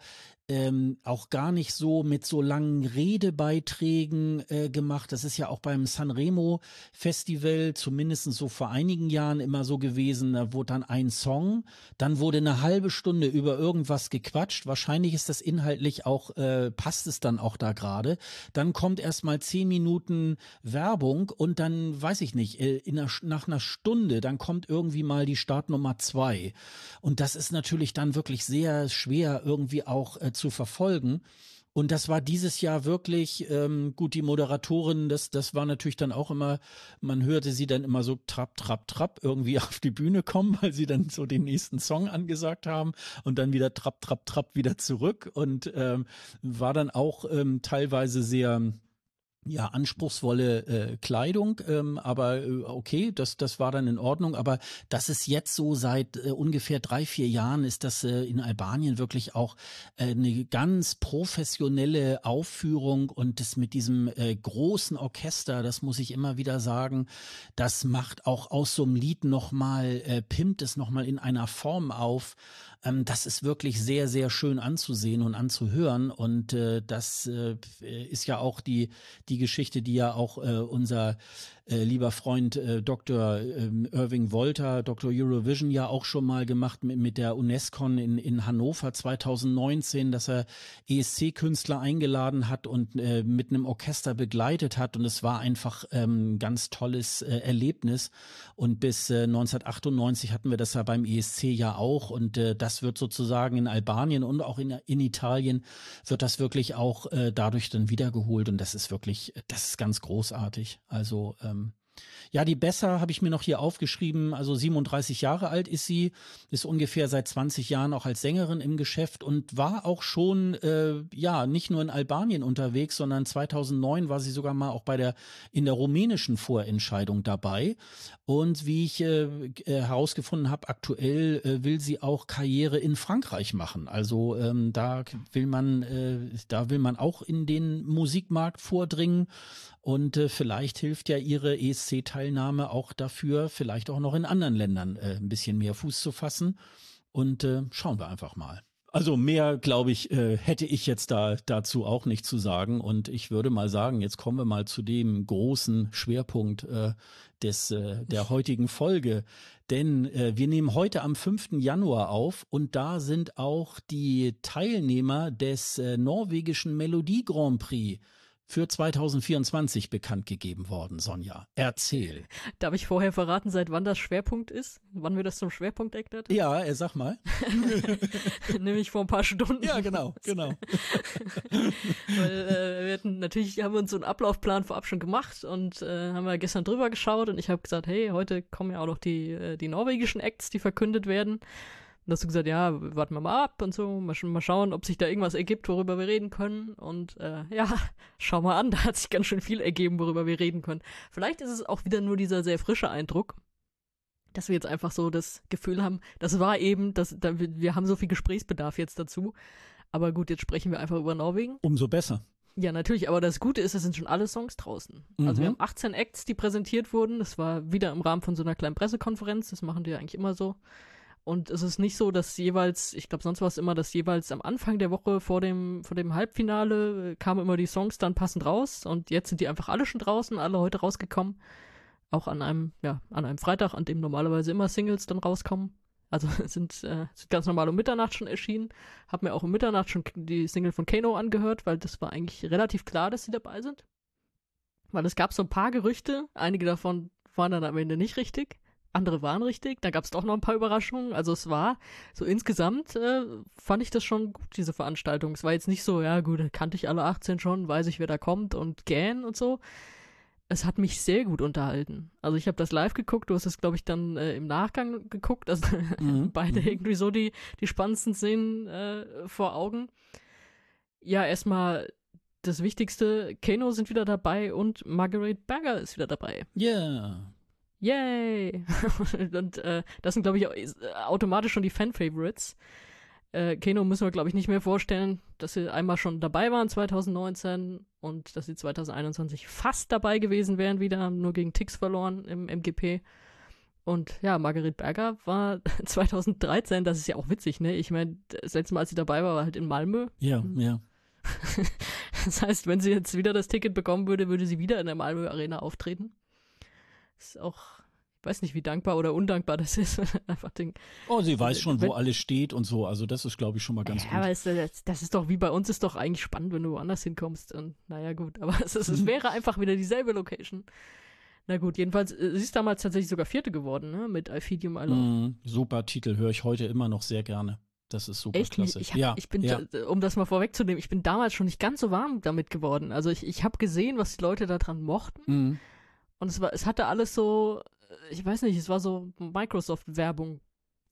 ähm, auch gar nicht so mit so langen Redebeiträgen äh, gemacht. Das ist ja auch beim Sanremo Festival zumindest so vor einigen Jahren immer so gewesen. Da wurde dann ein Song, dann wurde eine halbe Stunde über irgendwas gequatscht. Wahrscheinlich ist das inhaltlich auch, äh, passt es dann auch da gerade. Dann kommt erst mal zehn Minuten Werbung und dann, weiß ich nicht, äh, in einer, nach einer Stunde, dann kommt irgendwie mal die Startnummer zwei. Und das ist natürlich dann wirklich sehr schwer irgendwie auch äh, zu verfolgen. Und das war dieses Jahr wirklich ähm, gut. Die Moderatorin, das, das war natürlich dann auch immer, man hörte sie dann immer so trapp, trapp, trapp irgendwie [LAUGHS] auf die Bühne kommen, weil sie dann so den nächsten Song angesagt haben und dann wieder trapp, trapp, trapp wieder zurück und ähm, war dann auch ähm, teilweise sehr ja, anspruchsvolle äh, Kleidung, ähm, aber äh, okay, das, das war dann in Ordnung. Aber das ist jetzt so seit äh, ungefähr drei, vier Jahren ist das äh, in Albanien wirklich auch äh, eine ganz professionelle Aufführung und das mit diesem äh, großen Orchester, das muss ich immer wieder sagen, das macht auch aus so einem Lied nochmal, äh, pimmt es nochmal in einer Form auf, ähm, das ist wirklich sehr, sehr schön anzusehen und anzuhören. Und äh, das äh, ist ja auch die, die Geschichte, die ja auch äh, unser äh, lieber Freund äh, Dr. Ähm, Irving Wolter, Dr. Eurovision ja auch schon mal gemacht mit, mit der UNESCO in, in Hannover 2019, dass er ESC-Künstler eingeladen hat und äh, mit einem Orchester begleitet hat. Und es war einfach ähm, ganz tolles äh, Erlebnis. Und bis äh, 1998 hatten wir das ja beim ESC ja auch. Und äh, das wird sozusagen in Albanien und auch in, in Italien wird das wirklich auch äh, dadurch dann wiedergeholt. Und das ist wirklich, das ist ganz großartig. Also ähm, ja, die Besser habe ich mir noch hier aufgeschrieben. Also 37 Jahre alt ist sie, ist ungefähr seit 20 Jahren auch als Sängerin im Geschäft und war auch schon, äh, ja, nicht nur in Albanien unterwegs, sondern 2009 war sie sogar mal auch bei der, in der rumänischen Vorentscheidung dabei. Und wie ich äh, äh herausgefunden habe, aktuell äh, will sie auch Karriere in Frankreich machen. Also ähm, da will man, äh, da will man auch in den Musikmarkt vordringen. Und äh, vielleicht hilft ja ihre ESC-Teilnahme auch dafür, vielleicht auch noch in anderen Ländern äh, ein bisschen mehr Fuß zu fassen. Und äh, schauen wir einfach mal. Also mehr, glaube ich, äh, hätte ich jetzt da dazu auch nicht zu sagen. Und ich würde mal sagen, jetzt kommen wir mal zu dem großen Schwerpunkt äh, des, äh, der heutigen Folge. Denn wir nehmen heute am 5. Januar auf und da sind auch die Teilnehmer des norwegischen Melodie Grand Prix für 2024 bekannt gegeben worden, Sonja. Erzähl. Darf ich vorher verraten, seit wann das Schwerpunkt ist? Wann wir das zum Schwerpunkt erklärt Ja, äh, sag mal. [LAUGHS] Nämlich vor ein paar Stunden. Ja, genau, genau. [LAUGHS] Weil äh, wir hatten, natürlich haben wir uns so einen Ablaufplan vorab schon gemacht und äh, haben wir gestern drüber geschaut und ich habe gesagt, hey, heute kommen ja auch noch die, äh, die norwegischen Acts, die verkündet werden. Und hast du gesagt, ja, warten wir mal ab und so, mal, mal schauen, ob sich da irgendwas ergibt, worüber wir reden können. Und äh, ja, [LAUGHS] schau mal an, [LAUGHS] da hat sich ganz schön viel ergeben, worüber wir reden können. Vielleicht ist es auch wieder nur dieser sehr frische Eindruck, dass wir jetzt einfach so das Gefühl haben, das war eben, das, da, wir haben so viel Gesprächsbedarf jetzt dazu. Aber gut, jetzt sprechen wir einfach über Norwegen. Umso besser. Ja, natürlich, aber das Gute ist, es sind schon alle Songs draußen. Mhm. Also wir mhm. haben 18 Acts, die präsentiert wurden. Das war wieder im Rahmen von so einer kleinen Pressekonferenz. Das machen die ja eigentlich immer so. Und es ist nicht so, dass jeweils, ich glaube, sonst war es immer, dass jeweils am Anfang der Woche vor dem, vor dem Halbfinale äh, kamen immer die Songs dann passend raus und jetzt sind die einfach alle schon draußen, alle heute rausgekommen. Auch an einem, ja, an einem Freitag, an dem normalerweise immer Singles dann rauskommen. Also [LAUGHS] sind, äh, sind ganz normal um Mitternacht schon erschienen. Hab mir auch um Mitternacht schon die Single von Kano angehört, weil das war eigentlich relativ klar, dass sie dabei sind. Weil es gab so ein paar Gerüchte, einige davon waren dann am Ende nicht richtig andere waren richtig. Da gab es doch noch ein paar Überraschungen. Also es war so insgesamt äh, fand ich das schon gut, diese Veranstaltung. Es war jetzt nicht so, ja gut, kannte ich alle 18 schon, weiß ich, wer da kommt und gähn und so. Es hat mich sehr gut unterhalten. Also ich habe das live geguckt, du hast es, glaube ich, dann äh, im Nachgang geguckt. Also [LAUGHS] mhm. beide mhm. irgendwie so die, die spannendsten Szenen äh, vor Augen. Ja, erstmal das Wichtigste, Kano sind wieder dabei und Margaret Berger ist wieder dabei. Ja. Yeah. Yay! [LAUGHS] und äh, das sind, glaube ich, äh, automatisch schon die Fan-Favorites. Äh, Keno müssen wir, glaube ich, nicht mehr vorstellen, dass sie einmal schon dabei waren 2019 und dass sie 2021 fast dabei gewesen wären wieder, nur gegen Tix verloren im MGP. Und ja, Margaret Berger war [LAUGHS] 2013, das ist ja auch witzig, ne? Ich meine, das letzte Mal, als sie dabei war, war halt in Malmö. Ja, mhm. ja. [LAUGHS] das heißt, wenn sie jetzt wieder das Ticket bekommen würde, würde sie wieder in der Malmö Arena auftreten. Ist auch, ich weiß nicht, wie dankbar oder undankbar das ist. [LAUGHS] Einfach den, oh, sie weiß schon, wo alles steht und so. Also das ist, glaube ich, schon mal ganz ja, gut. Aber es, das ist doch wie bei uns, ist doch eigentlich spannend, wenn du woanders hinkommst. Und naja, gut, aber [LAUGHS] es, es wäre einfach wieder dieselbe Location. Na gut, jedenfalls, äh, sie ist damals tatsächlich sogar Vierte geworden, ne? Mit My Love. Mm, super Titel, höre ich heute immer noch sehr gerne. Das ist super Echt? klasse. Ich, hab, ja, ich bin, ja. um das mal vorwegzunehmen, ich bin damals schon nicht ganz so warm damit geworden. Also ich, ich habe gesehen, was die Leute daran mochten. Mm. Und es war, es hatte alles so, äh, ich weiß nicht, es war so Microsoft-Werbung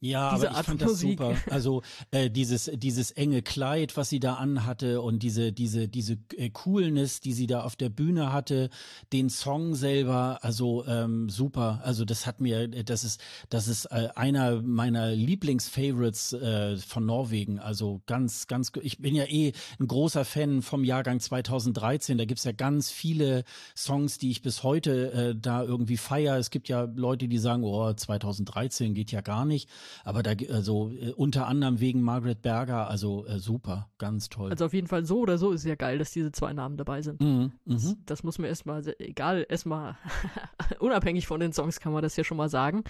ja, aber ich Art fand das super. Also äh, dieses dieses enge Kleid, was sie da anhatte und diese diese diese äh, Coolness, die sie da auf der Bühne hatte, den Song selber, also ähm, super. Also das hat mir, das ist das ist äh, einer meiner Lieblingsfavorites äh, von Norwegen. Also ganz ganz. Ich bin ja eh ein großer Fan vom Jahrgang 2013. Da gibt's ja ganz viele Songs, die ich bis heute äh, da irgendwie feier. Es gibt ja Leute, die sagen, oh 2013 geht ja gar nicht. Aber da, also äh, unter anderem wegen Margaret Berger, also äh, super, ganz toll. Also auf jeden Fall so oder so ist ja geil, dass diese zwei Namen dabei sind. Mhm, das, mhm. das, muss man erstmal, egal, erstmal [LAUGHS] unabhängig von den Songs kann man das ja schon mal sagen.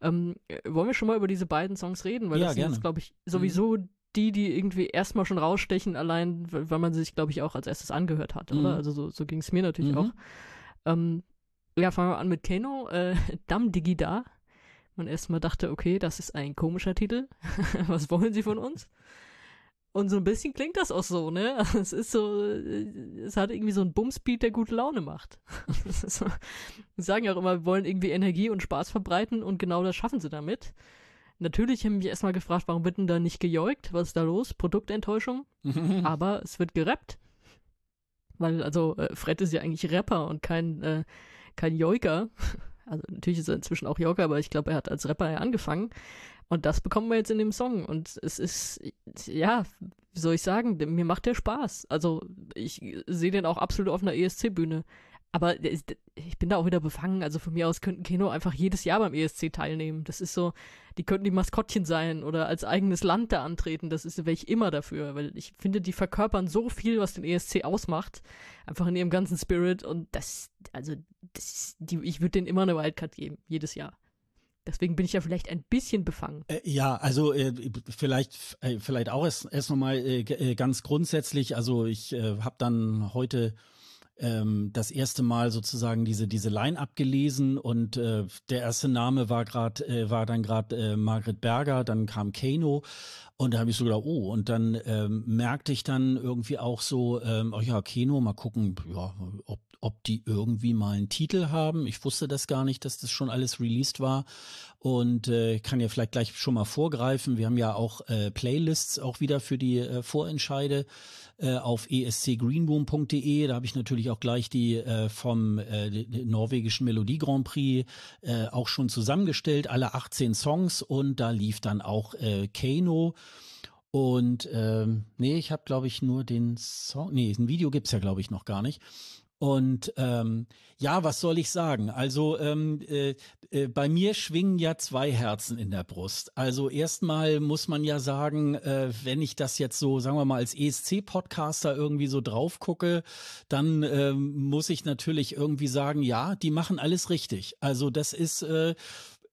Ähm, wollen wir schon mal über diese beiden Songs reden? Weil ja, das sind, glaube ich, sowieso mhm. die, die irgendwie erstmal schon rausstechen, allein weil man sich, glaube ich, auch als erstes angehört hat, oder? Mhm. Also so, so ging es mir natürlich mhm. auch. Ähm, ja, fangen wir an mit Keno, äh, [LAUGHS] Dam Digida man erstmal dachte, okay, das ist ein komischer Titel. [LAUGHS] Was wollen sie von uns? Und so ein bisschen klingt das auch so, ne? Es ist so, es hat irgendwie so einen Bumsbeat, der gute Laune macht. [LAUGHS] so, sie sagen ja auch immer, wir wollen irgendwie Energie und Spaß verbreiten und genau das schaffen sie damit. Natürlich haben mich erstmal gefragt, warum wird denn da nicht gejäugt? Was ist da los? Produktenttäuschung? [LAUGHS] Aber es wird gerappt. Weil, also, äh, Fred ist ja eigentlich Rapper und kein, äh, kein Joiker. Also natürlich ist er inzwischen auch Joker, aber ich glaube, er hat als Rapper ja angefangen. Und das bekommen wir jetzt in dem Song. Und es ist, ja, wie soll ich sagen, mir macht der Spaß. Also ich sehe den auch absolut auf einer ESC-Bühne. Aber ich bin da auch wieder befangen. Also von mir aus könnten Kino einfach jedes Jahr beim ESC teilnehmen. Das ist so, die könnten die Maskottchen sein oder als eigenes Land da antreten. Das ist, wäre ich immer dafür, weil ich finde, die verkörpern so viel, was den ESC ausmacht. Einfach in ihrem ganzen Spirit. Und das, also, das, die, ich würde denen immer eine Wildcard geben, jedes Jahr. Deswegen bin ich ja vielleicht ein bisschen befangen. Äh, ja, also äh, vielleicht, äh, vielleicht auch erst, erst nochmal äh, äh, ganz grundsätzlich. Also ich äh, habe dann heute ähm, das erste Mal sozusagen diese diese Line abgelesen und äh, der erste Name war gerade äh, war dann gerade äh, Margret Berger, dann kam Kano und da habe ich so gedacht, oh, und dann ähm, merkte ich dann irgendwie auch so, ähm, oh ja, Keno, mal gucken, ja, ob, ob die irgendwie mal einen Titel haben. Ich wusste das gar nicht, dass das schon alles released war. Und äh, kann ja vielleicht gleich schon mal vorgreifen. Wir haben ja auch äh, Playlists auch wieder für die äh, Vorentscheide äh, auf escgreenboom.de. Da habe ich natürlich auch gleich die äh, vom äh, norwegischen Melodie Grand Prix äh, auch schon zusammengestellt, alle 18 Songs und da lief dann auch äh, Kano. Und ähm, nee, ich habe, glaube ich, nur den Song. Nee, ein Video gibt's ja, glaube ich, noch gar nicht. Und ähm, ja, was soll ich sagen? Also ähm, äh, äh, bei mir schwingen ja zwei Herzen in der Brust. Also erstmal muss man ja sagen, äh, wenn ich das jetzt so, sagen wir mal, als ESC-Podcaster irgendwie so drauf gucke, dann äh, muss ich natürlich irgendwie sagen, ja, die machen alles richtig. Also das ist äh,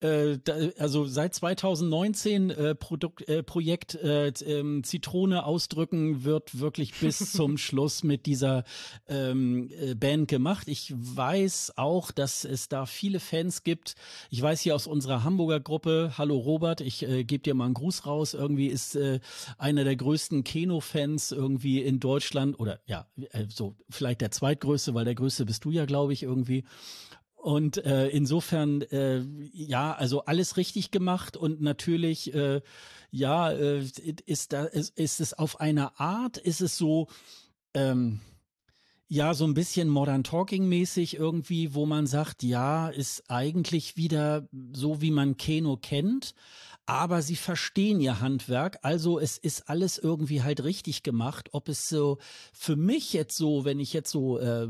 äh, da, also seit 2019 äh, Produkt, äh, Projekt äh, ähm, Zitrone ausdrücken wird wirklich bis [LAUGHS] zum Schluss mit dieser ähm, äh, Band gemacht. Ich weiß auch, dass es da viele Fans gibt. Ich weiß hier aus unserer Hamburger Gruppe, hallo Robert, ich äh, gebe dir mal einen Gruß raus. Irgendwie ist äh, einer der größten Keno-Fans irgendwie in Deutschland oder ja, äh, so vielleicht der zweitgrößte, weil der größte bist du ja, glaube ich, irgendwie. Und äh, insofern, äh, ja, also alles richtig gemacht und natürlich, äh, ja, äh, ist, da, ist, ist es auf eine Art, ist es so, ähm, Ja, so ein bisschen Modern Talking mäßig irgendwie, wo man sagt, ja, ist eigentlich wieder so, wie man Keno kennt aber sie verstehen ihr Handwerk, also es ist alles irgendwie halt richtig gemacht. Ob es so für mich jetzt so, wenn ich jetzt so, äh,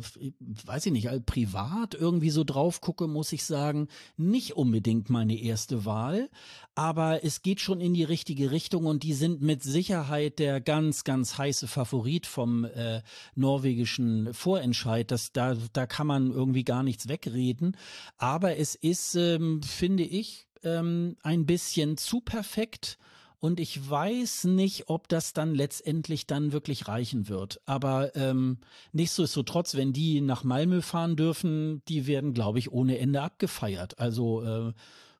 weiß ich nicht, privat irgendwie so drauf gucke, muss ich sagen, nicht unbedingt meine erste Wahl, aber es geht schon in die richtige Richtung und die sind mit Sicherheit der ganz, ganz heiße Favorit vom äh, norwegischen Vorentscheid. Das, da, da kann man irgendwie gar nichts wegreden, aber es ist, ähm, finde ich, ähm, ein bisschen zu perfekt und ich weiß nicht, ob das dann letztendlich dann wirklich reichen wird. Aber ähm, nichtsdestotrotz, wenn die nach Malmö fahren dürfen, die werden, glaube ich, ohne Ende abgefeiert. Also äh,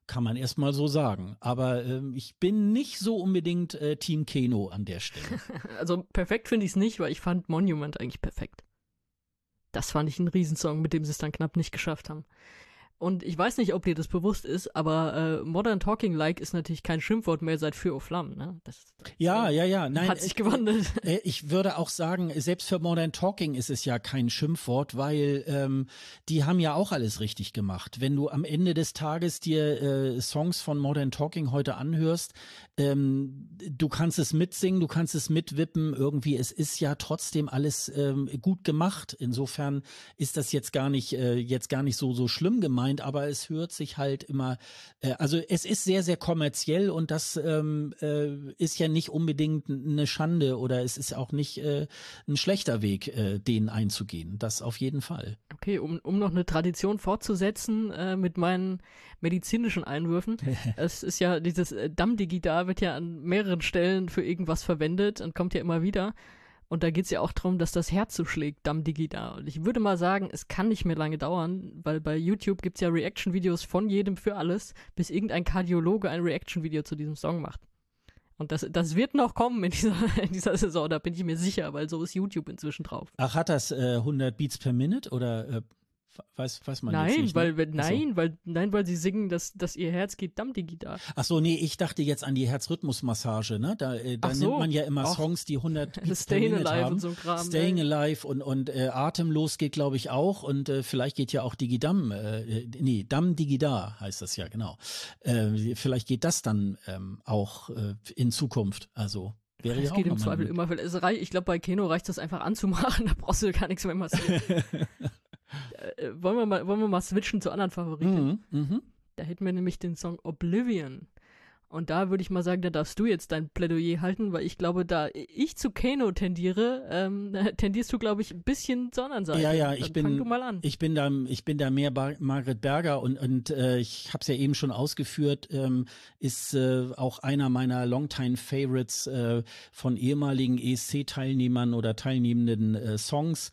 kann man erstmal so sagen. Aber äh, ich bin nicht so unbedingt äh, Team Keno an der Stelle. [LAUGHS] Also perfekt finde ich es nicht, weil ich fand Monument eigentlich perfekt. Das fand ich ein Riesensong, mit dem sie es dann knapp nicht geschafft haben. Und ich weiß nicht, ob dir das bewusst ist, aber äh, Modern Talking Like ist natürlich kein Schimpfwort mehr seit Für Flammen. Ne? Das, ja, äh, ja, ja. Nein, hat sich gewandelt. Äh, ich würde auch sagen, selbst für Modern Talking ist es ja kein Schimpfwort, weil ähm, die haben ja auch alles richtig gemacht. Wenn du am Ende des Tages dir äh, Songs von Modern Talking heute anhörst, ähm, du kannst es mitsingen, du kannst es mitwippen. Irgendwie, es ist ja trotzdem alles ähm, gut gemacht. Insofern ist das jetzt gar nicht äh, jetzt gar nicht so so schlimm gemeint gemeint, aber es hört sich halt immer, äh, also es ist sehr, sehr kommerziell und das ähm, äh, ist ja nicht unbedingt eine Schande oder es ist auch nicht äh, ein schlechter Weg, äh, den einzugehen. Das auf jeden Fall. Okay, um, um noch eine Tradition fortzusetzen äh, mit meinen medizinischen Einwürfen. [LAUGHS] es ist ja dieses äh, Dammdigital wird ja an mehreren Stellen für irgendwas verwendet und kommt ja immer wieder. Und da geht es ja auch darum, dass das Herz so schlägt, Dam Digida. Und ich würde mal sagen, es kann nicht mehr lange dauern, weil bei YouTube gibt es ja Reaction-Videos von jedem für alles, bis irgendein Kardiologe ein Reaction-Video zu diesem Song macht. Und das, das wird noch kommen in dieser, [LAUGHS] in dieser Saison, da bin ich mir sicher, weil so ist YouTube inzwischen drauf. Ach, hat das äh, 100 Beats per Minute oder äh, Weiß, weiß man nein, nicht, weil, ne? nein, weil, nein, weil sie singen, dass, dass ihr Herz geht damm die Gitarre. Ach so, nee, ich dachte jetzt an die Herzrhythmusmassage, ne? Da, äh, da so. nimmt man ja immer Ach. Songs, die 100 [LAUGHS] Beats Staying Alive haben. und so Kram. Staying ne? Alive und, und äh, Atemlos geht, glaube ich, auch und äh, vielleicht geht ja auch Digidam, äh, nee, Dam Digida heißt das ja, genau. Äh, vielleicht geht das dann ähm, auch äh, in Zukunft, also Wäre es ja geht im Zweifel immer viel. Ich glaube, bei Keno reicht das einfach anzumachen, [LAUGHS] da brauchst du gar nichts mehr massieren. [LAUGHS] Äh, äh, wollen, wir mal, wollen wir mal switchen zu anderen Favoriten? Mhm, mh. Da hätten wir nämlich den Song Oblivion. Und da würde ich mal sagen, da darfst du jetzt dein Plädoyer halten, weil ich glaube, da ich zu Kano tendiere, ähm, [LAUGHS] tendierst du, glaube ich, ein bisschen zur anderen Seite. Ja, ja, ich Dann bin, ich bin da, ich bin da mehr Bar Margaret Berger und und äh, ich habe es ja eben schon ausgeführt, ähm, ist äh, auch einer meiner Longtime Favorites äh, von ehemaligen ESC-Teilnehmern oder teilnehmenden äh, Songs.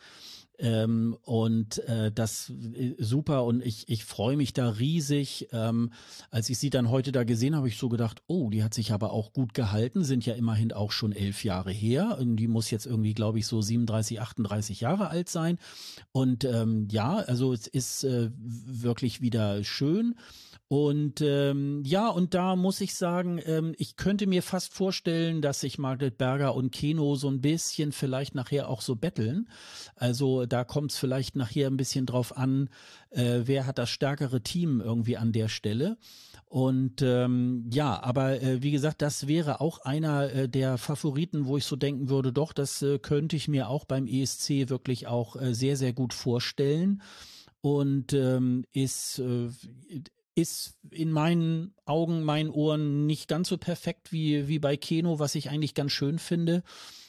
Ähm, und äh, das äh, super und ich, ich freue mich da riesig. Ähm, als ich sie dann heute da gesehen habe, ich so gedacht, oh, die hat sich aber auch gut gehalten, sind ja immerhin auch schon elf Jahre her. Und die muss jetzt irgendwie, glaube ich, so 37, 38 Jahre alt sein. Und ähm, ja, also es ist äh, wirklich wieder schön. Und ähm, ja, und da muss ich sagen, ähm, ich könnte mir fast vorstellen, dass sich Margaret Berger und Keno so ein bisschen vielleicht nachher auch so betteln. Also da kommt es vielleicht nachher ein bisschen drauf an, äh, wer hat das stärkere Team irgendwie an der Stelle. Und ähm, ja, aber äh, wie gesagt, das wäre auch einer äh, der Favoriten, wo ich so denken würde, doch, das äh, könnte ich mir auch beim ESC wirklich auch äh, sehr, sehr gut vorstellen und ähm, ist äh, ist in meinen Augen, meinen Ohren nicht ganz so perfekt wie, wie bei Keno, was ich eigentlich ganz schön finde.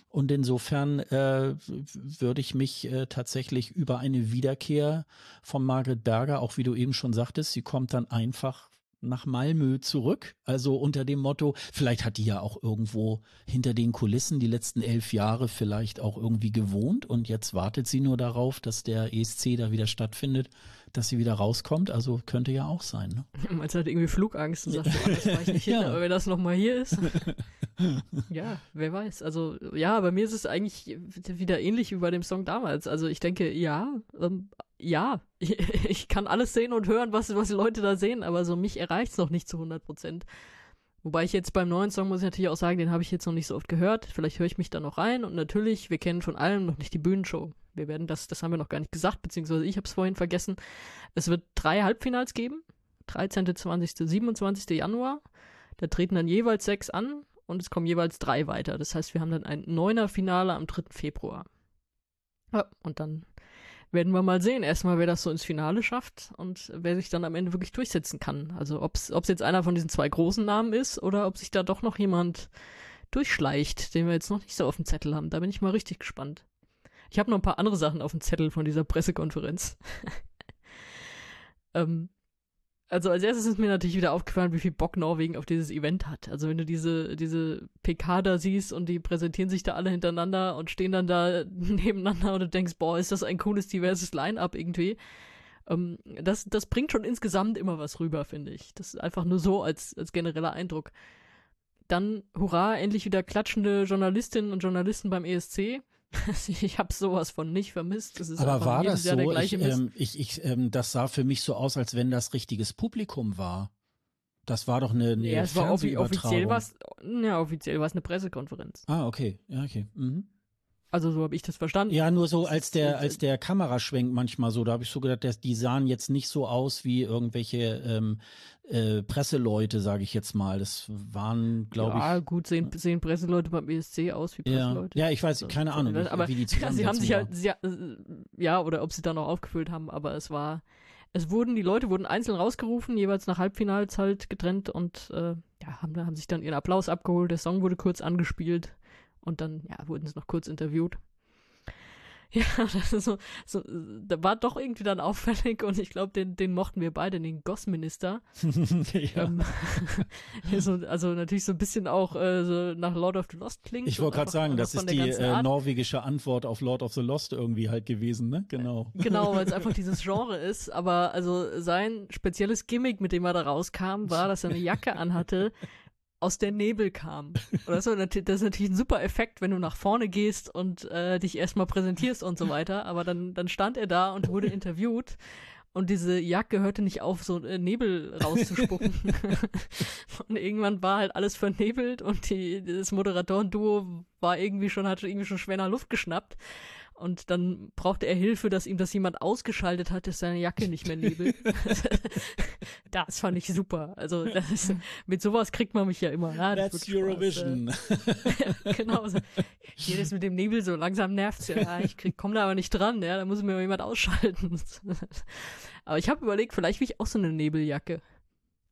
Und insofern äh, würde ich mich äh, tatsächlich über eine Wiederkehr von Margret Berger, auch wie du eben schon sagtest, sie kommt dann einfach nach Malmö zurück. Also unter dem Motto, vielleicht hat die ja auch irgendwo hinter den Kulissen die letzten elf Jahre vielleicht auch irgendwie gewohnt und jetzt wartet sie nur darauf, dass der ESC da wieder stattfindet dass sie wieder rauskommt. Also könnte ja auch sein. Ne? [LAUGHS] Man hat irgendwie Flugangst und sagt, oh, das war ich nicht hin, [LAUGHS] ja. aber wenn das nochmal hier ist. [LAUGHS] ja, wer weiß. Also ja, bei mir ist es eigentlich wieder ähnlich wie bei dem Song damals. Also ich denke, ja, ähm, ja, ich, ich, kann alles sehen und hören, was, was die Leute da sehen, aber so mich erreicht es noch nicht zu 100 Prozent. Wobei ich jetzt beim neuen Song muss ich natürlich auch sagen, den habe ich jetzt noch nicht so oft gehört. Vielleicht höre ich mich da noch rein und natürlich, wir kennen von allem noch nicht die Bühnenshow wir werden das, das haben wir noch gar nicht gesagt, beziehungsweise ich habe es vorhin vergessen. Es wird drei Halbfinals geben. 13., 20., 27. Januar. Da treten dann jeweils sechs an und es kommen jeweils drei weiter. Das heißt, wir haben dann ein neuner Finale am 3. Februar. Ja, und dann werden wir mal sehen, erstmal, wer das so ins Finale schafft und wer sich dann am Ende wirklich durchsetzen kann. Also ob es jetzt einer von diesen zwei großen Namen ist oder ob sich da doch noch jemand durchschleicht, den wir jetzt noch nicht so auf dem Zettel haben. Da bin ich mal richtig gespannt. Ich habe noch ein paar andere Sachen auf dem Zettel von dieser Pressekonferenz. [LAUGHS] ähm, also als erstes ist mir natürlich wieder aufgefallen, wie viel Bock Norwegen auf dieses Event hat. Also wenn du diese, diese PK da siehst und die präsentieren sich da alle hintereinander und stehen dann da [LAUGHS] nebeneinander und du denkst, boah, ist das ein cooles, diverses Line-Up irgendwie. Ähm, das, das bringt schon insgesamt immer was rüber, finde ich. Das ist einfach nur so als, als genereller Eindruck. Dann, hurra, endlich wieder klatschende Journalistinnen und Journalisten beim ESC. [LAUGHS] ich habe sowas von nicht vermisst. Aber war das so? Ich, ähm, ich, ich, ähm, das sah für mich so aus, als wenn das richtiges Publikum war. Das war doch eine, eine ja, es war offiziell war ja, offiziell war es eine Pressekonferenz. Ah, okay. Ja, okay. Mhm. Also so habe ich das verstanden. Ja, nur so als der als der Kameraschwenk manchmal so, da habe ich so gedacht, dass die sahen jetzt nicht so aus wie irgendwelche ähm, äh, Presseleute, sage ich jetzt mal. Das waren, glaube ja, ich. Ja, gut, sehen, sehen Presseleute beim ESC aus wie Presseleute. Ja, ja ich weiß, keine Ahnung, wie, aber, wie die ja, [LAUGHS] sie haben sich halt, sie, ja, oder ob sie da noch aufgefüllt haben, aber es war, es wurden, die Leute wurden einzeln rausgerufen, jeweils nach Halbfinals halt getrennt und äh, ja, haben, haben sich dann ihren Applaus abgeholt, der Song wurde kurz angespielt und dann, ja, wurden sie noch kurz interviewt. [LAUGHS] Ja, das ist so, so, da war doch irgendwie dann auffällig und ich glaube, den, den mochten wir beide, den Gossminister. [LAUGHS] ja. ähm, [LAUGHS] so, also natürlich so ein bisschen auch äh, so nach Lord of the Lost klingt. Ich wollte gerade sagen, das ist die äh, norwegische Antwort auf Lord of the Lost irgendwie halt gewesen, ne? Genau. Genau, weil es einfach dieses Genre ist, aber also sein spezielles Gimmick, mit dem er da rauskam, war, dass er eine Jacke anhatte, aus der Nebel kam. Und das, das ist natürlich ein super Effekt, wenn du nach vorne gehst und äh, dich erstmal präsentierst und so weiter. Aber dann, dann stand er da und wurde interviewt. Und diese Jacke hörte nicht auf, so äh, Nebel rauszuspucken. [LAUGHS] und irgendwann war halt alles vernebelt und die, das Moderatoren-Duo war irgendwie schon, hat irgendwie schon schwer nach Luft geschnappt. Und dann brauchte er Hilfe, dass ihm das jemand ausgeschaltet hat, dass seine Jacke nicht mehr nebelt. [LAUGHS] das fand ich super. Also das, [LAUGHS] mit sowas kriegt man mich ja immer. Ja, das That's Eurovision. [LAUGHS] genau. So. Hier ist mit dem Nebel so langsam nervt's ja. Ich krieg, komm da aber nicht dran. Ja, da muss mir jemand ausschalten. aber ich habe überlegt, vielleicht will ich auch so eine Nebeljacke.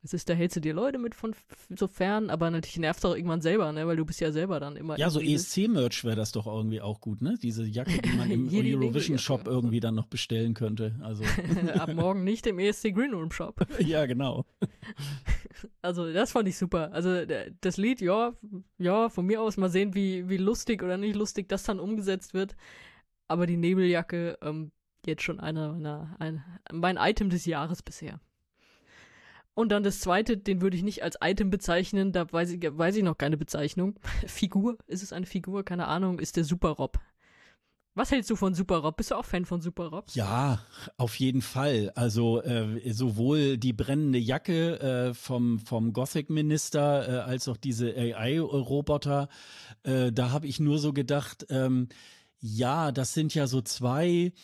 Es ist, da hältst du dir Leute mit von so fern, aber natürlich nervt es auch irgendwann selber, ne, weil du bist ja selber dann immer. Ja, so ESC-Merch wäre das doch irgendwie auch gut, ne? Diese Jacke, die man [LAUGHS] im Eurovision-Shop irgendwie dann noch bestellen könnte. Also. [LAUGHS] Ab morgen nicht im ESC Green Room Shop. [LAUGHS] ja, genau. Also, das fand ich super. Also, das Lied, ja, ja, von mir aus mal sehen, wie, wie lustig oder nicht lustig das dann umgesetzt wird. Aber die Nebeljacke, ähm, jetzt schon einer meiner, ein, mein Item des Jahres bisher. Und dann das zweite, den würde ich nicht als Item bezeichnen, da weiß ich, weiß ich noch keine Bezeichnung. [LAUGHS] Figur, ist es eine Figur? Keine Ahnung, ist der Super Rob. Was hältst du von Super Rob? Bist du auch Fan von Super Rob? Ja, auf jeden Fall. Also äh, sowohl die brennende Jacke äh, vom, vom Gothic-Minister äh, als auch diese AI-Roboter, äh, da habe ich nur so gedacht, ähm, ja, das sind ja so zwei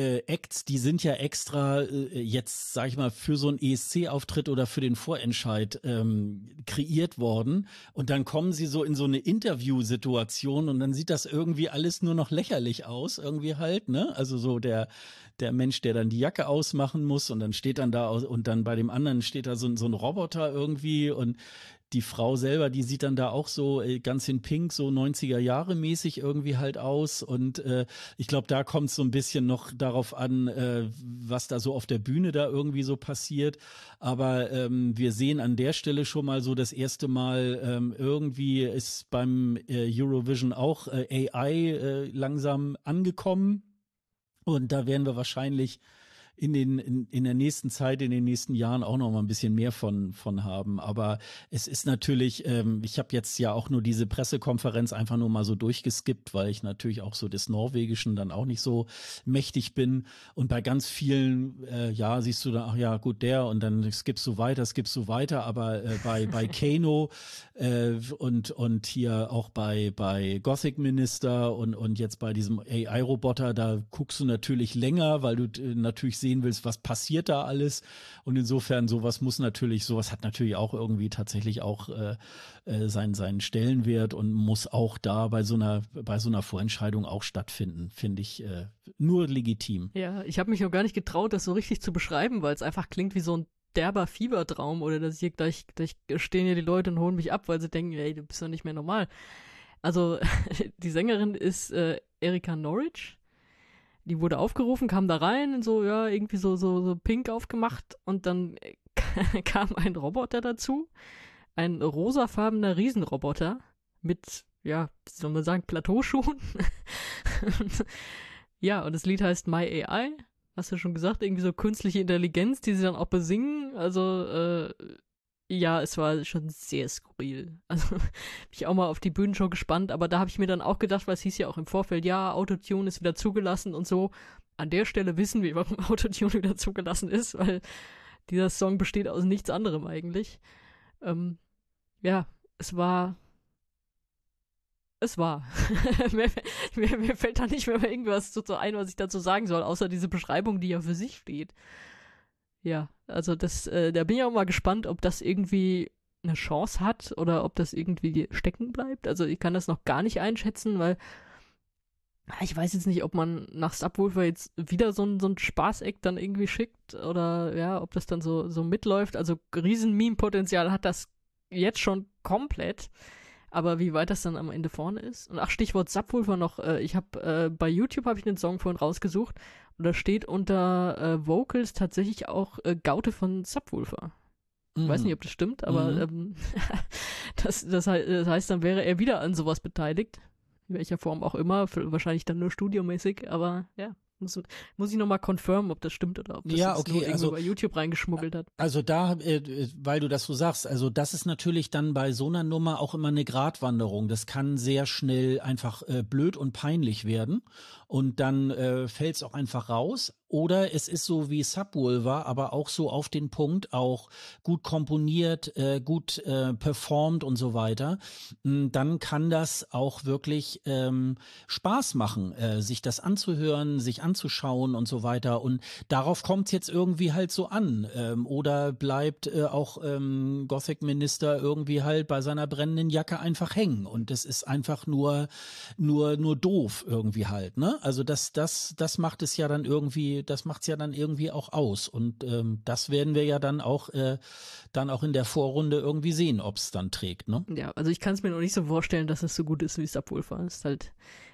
äh, Acts, die sind ja extra äh, jetzt, sag ich mal, für so einen ESC-Auftritt oder für den Vorentscheid ähm, kreiert worden. Und dann kommen sie so in so eine Interviewsituation und dann sieht das irgendwie alles nur noch lächerlich aus, irgendwie halt, ne? Also so der, der Mensch, der dann die Jacke ausmachen muss und dann steht dann da und dann bei dem anderen steht da so, so ein Roboter irgendwie und die Frau selber, die sieht dann da auch so äh, ganz in Pink, so 90er Jahre mäßig irgendwie halt aus. Und äh, ich glaube, da kommt es so ein bisschen noch darauf an, äh, was da so auf der Bühne da irgendwie so passiert. Aber ähm, wir sehen an der Stelle schon mal so das erste Mal, ähm, irgendwie ist beim äh, Eurovision auch äh, AI äh, langsam angekommen. Und da werden wir wahrscheinlich in den in, in der nächsten Zeit, in den nächsten Jahren auch noch mal ein bisschen mehr von von haben. Aber es ist natürlich, ähm, ich habe jetzt ja auch nur diese Pressekonferenz einfach nur mal so durchgeskippt, weil ich natürlich auch so des Norwegischen dann auch nicht so mächtig bin. Und bei ganz vielen, äh, ja, siehst du dann, ach ja, gut, der und dann skippst du weiter, skippst du weiter. Aber äh, bei bei [LAUGHS] Kano äh, und und hier auch bei bei Gothic Minister und und jetzt bei diesem AI-Roboter, da guckst du natürlich länger, weil du äh, natürlich sehen willst, was passiert da alles. Und insofern, sowas muss natürlich, sowas hat natürlich auch irgendwie tatsächlich auch äh, äh, seinen, seinen Stellenwert und muss auch da bei so einer, bei so einer Vorentscheidung auch stattfinden, finde ich äh, nur legitim. Ja, ich habe mich noch gar nicht getraut, das so richtig zu beschreiben, weil es einfach klingt wie so ein derber Fiebertraum oder dass hier gleich, gleich stehen hier die Leute und holen mich ab, weil sie denken, ey, du bist doch nicht mehr normal. Also [LAUGHS] die Sängerin ist äh, Erika Norwich die wurde aufgerufen, kam da rein, so, ja, irgendwie so, so, so pink aufgemacht und dann [LAUGHS] kam ein Roboter dazu. Ein rosafarbener Riesenroboter mit, ja, wie soll man sagen, Plateauschuhen. [LAUGHS] ja, und das Lied heißt My AI. Hast du schon gesagt, irgendwie so künstliche Intelligenz, die sie dann auch besingen. Also, äh, ja, es war schon sehr skurril. [LAUGHS] Also bin ich auch mal auf die Bühnenshow gespannt, aber da habe ich mir dann auch gedacht, weil es hieß ja auch im Vorfeld, ja, Autotune ist wieder zugelassen und so. An der Stelle wissen wir, [LAUGHS] warum Autotune wieder zugelassen ist, weil dieser Song besteht aus nichts anderem eigentlich. Ähm, ja, es war. Es war. [LAUGHS] mir, mir, fällt da nicht mehr irgendwas so ein, was ich dazu sagen soll, außer diese Beschreibung, die ja für sich steht. Ja, also das, äh, da bin ich auch mal gespannt, ob das irgendwie eine Chance hat oder ob das irgendwie stecken bleibt. Also ich kann das noch gar nicht einschätzen, weil ich weiß jetzt nicht, ob man nach Subwoofer jetzt wieder so ein, so ein Spaßeck dann irgendwie schickt oder ja, ob das dann so, so mitläuft. Also riesen Meme-Potenzial hat das jetzt schon komplett. Aber wie weit das dann am Ende vorne ist. Und ach, Stichwort Subwoofer noch. Äh, ich habe äh, bei YouTube habe ich einen Song vorhin rausgesucht da steht unter äh, Vocals tatsächlich auch äh, Gaute von Subwoofer. Ich weiß mhm. nicht, ob das stimmt, aber mhm. ähm, [LAUGHS] das, das, das, heißt, dann wäre er wieder an sowas beteiligt. In welcher Form auch immer, wahrscheinlich dann nur studiomäßig, aber ja. Muss, muss ich nochmal confirmen, ob das stimmt oder ob das ja, okay, nur also, bei YouTube reingeschmuggelt hat. Also da, äh, weil du das so sagst, also das ist natürlich dann bei so einer Nummer auch immer eine Gratwanderung. Das kann sehr schnell einfach äh, blöd und peinlich werden und dann äh, fällt es auch einfach raus. Oder es ist so wie Subwoofer, aber auch so auf den Punkt, auch gut komponiert, äh, gut äh, performt und so weiter. Hm, dann kann das auch wirklich ähm, Spaß machen, äh, sich das anzuhören, sich anzuschauen und so weiter. Und darauf kommt es jetzt irgendwie halt so an. Ähm, oder bleibt äh, auch ähm, Gothic-Minister irgendwie halt bei seiner brennenden Jacke einfach hängen. Und das ist einfach nur, nur, nur doof irgendwie halt. Ne? Also das, das, das macht es ja dann irgendwie das macht es ja dann irgendwie auch aus. Und ähm, das werden wir ja dann auch, äh, dann auch in der Vorrunde irgendwie sehen, ob es dann trägt. Ne? Ja, also ich kann es mir noch nicht so vorstellen, dass es so gut ist, wie es Subwoofer ist. Halt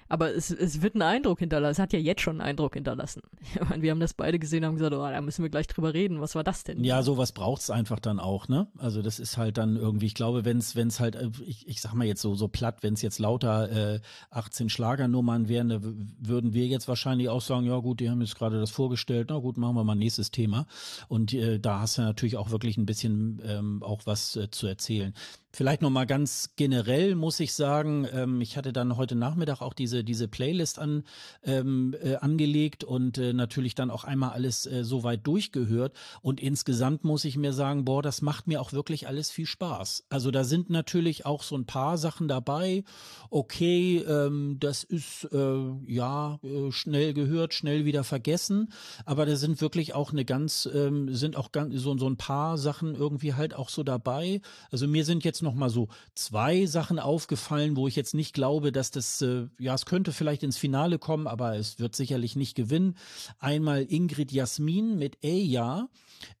aber es, es wird einen Eindruck hinterlassen. Es hat ja jetzt schon einen Eindruck hinterlassen. [LAUGHS] Ich meine, wir haben das beide gesehen und haben gesagt, oh, da müssen wir gleich drüber reden. Was war das denn? Ja, sowas braucht es einfach dann auch, ne? Also das ist halt dann irgendwie, ich glaube, wenn es wenn es halt, äh, ich, ich sag mal jetzt so, so platt, wenn es jetzt lauter äh, 18 Schlagernummern wären, da würden wir jetzt wahrscheinlich auch sagen, ja gut, die haben jetzt gerade das vorgestellt, na gut, machen wir mal nächstes Thema. Und äh, da hast du natürlich auch wirklich ein bisschen ähm, auch was äh, zu erzählen. Vielleicht noch mal ganz generell muss ich sagen, ähm, ich hatte dann heute Nachmittag auch diese diese Playlist an ähm, äh, angelegt und äh, natürlich dann auch einmal alles äh, soweit durchgehört und insgesamt muss ich mir sagen, boah, das macht mir auch wirklich alles viel Spaß. Also da sind natürlich auch so ein paar Sachen dabei. Okay, ähm, das ist äh, ja äh, schnell gehört, schnell wieder vergessen, aber da sind wirklich auch eine ganz ähm, sind auch ganz so so ein paar Sachen irgendwie halt auch so dabei. Also mir sind jetzt noch mal so zwei Sachen aufgefallen, wo ich jetzt nicht glaube, dass das, äh, ja, es könnte vielleicht ins Finale kommen, aber es wird sicherlich nicht gewinnen. Einmal Ingrid Jasmin mit Eja.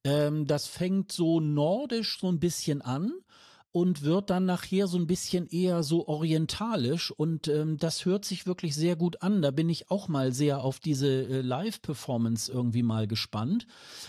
Ähm, das fängt so nordisch so ein bisschen an und wird dann nachher so ein bisschen eher so orientalisch und ähm, das hört sich wirklich sehr gut an. Da bin ich auch mal sehr auf diese äh, Live-Performance irgendwie mal gespannt.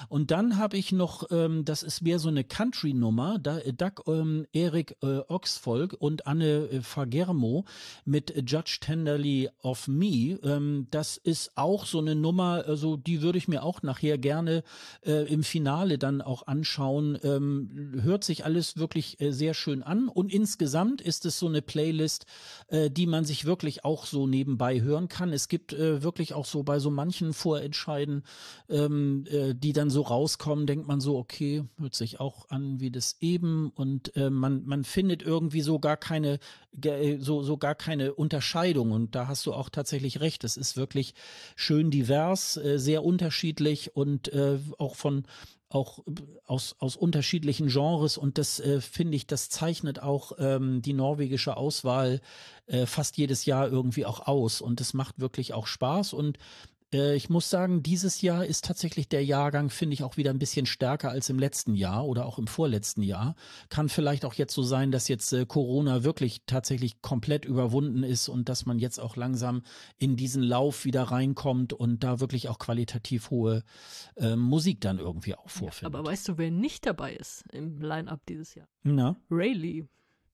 Und dann habe ich noch, ähm, das ist mehr so eine Country-Nummer, da, äh, Doug ähm, Erik äh, Oxfolk und Anne äh, Fagermo mit Judge Tenderly of Me. Ähm, das ist auch so eine Nummer, also die würde ich mir auch nachher gerne äh, im Finale dann auch anschauen. Ähm, hört sich alles wirklich äh, sehr schön an und insgesamt ist es so eine Playlist, äh, die man sich wirklich auch so nebenbei hören kann. Es gibt äh, wirklich auch so bei so manchen Vorentscheiden, ähm, äh, die dann so rauskommen, denkt man so, okay, hört sich auch an wie das eben und äh, man, man findet irgendwie so gar keine, so, so gar keine Unterscheidung und da hast du auch tatsächlich recht. Es ist wirklich schön divers, äh, sehr unterschiedlich und äh, auch von auch aus, aus unterschiedlichen Genres und das äh, finde ich, das zeichnet auch ähm, die norwegische Auswahl äh, fast jedes Jahr irgendwie auch aus und es macht wirklich auch Spaß und ich muss sagen, dieses Jahr ist tatsächlich der Jahrgang, finde ich, auch wieder ein bisschen stärker als im letzten Jahr oder auch im vorletzten Jahr. Kann vielleicht auch jetzt so sein, dass jetzt äh, Corona wirklich tatsächlich komplett überwunden ist und dass man jetzt auch langsam in diesen Lauf wieder reinkommt und da wirklich auch qualitativ hohe äh, Musik dann irgendwie auch vorfindet. Ja, aber weißt du, wer nicht dabei ist im Line-Up dieses Jahr? Na? Rayleigh.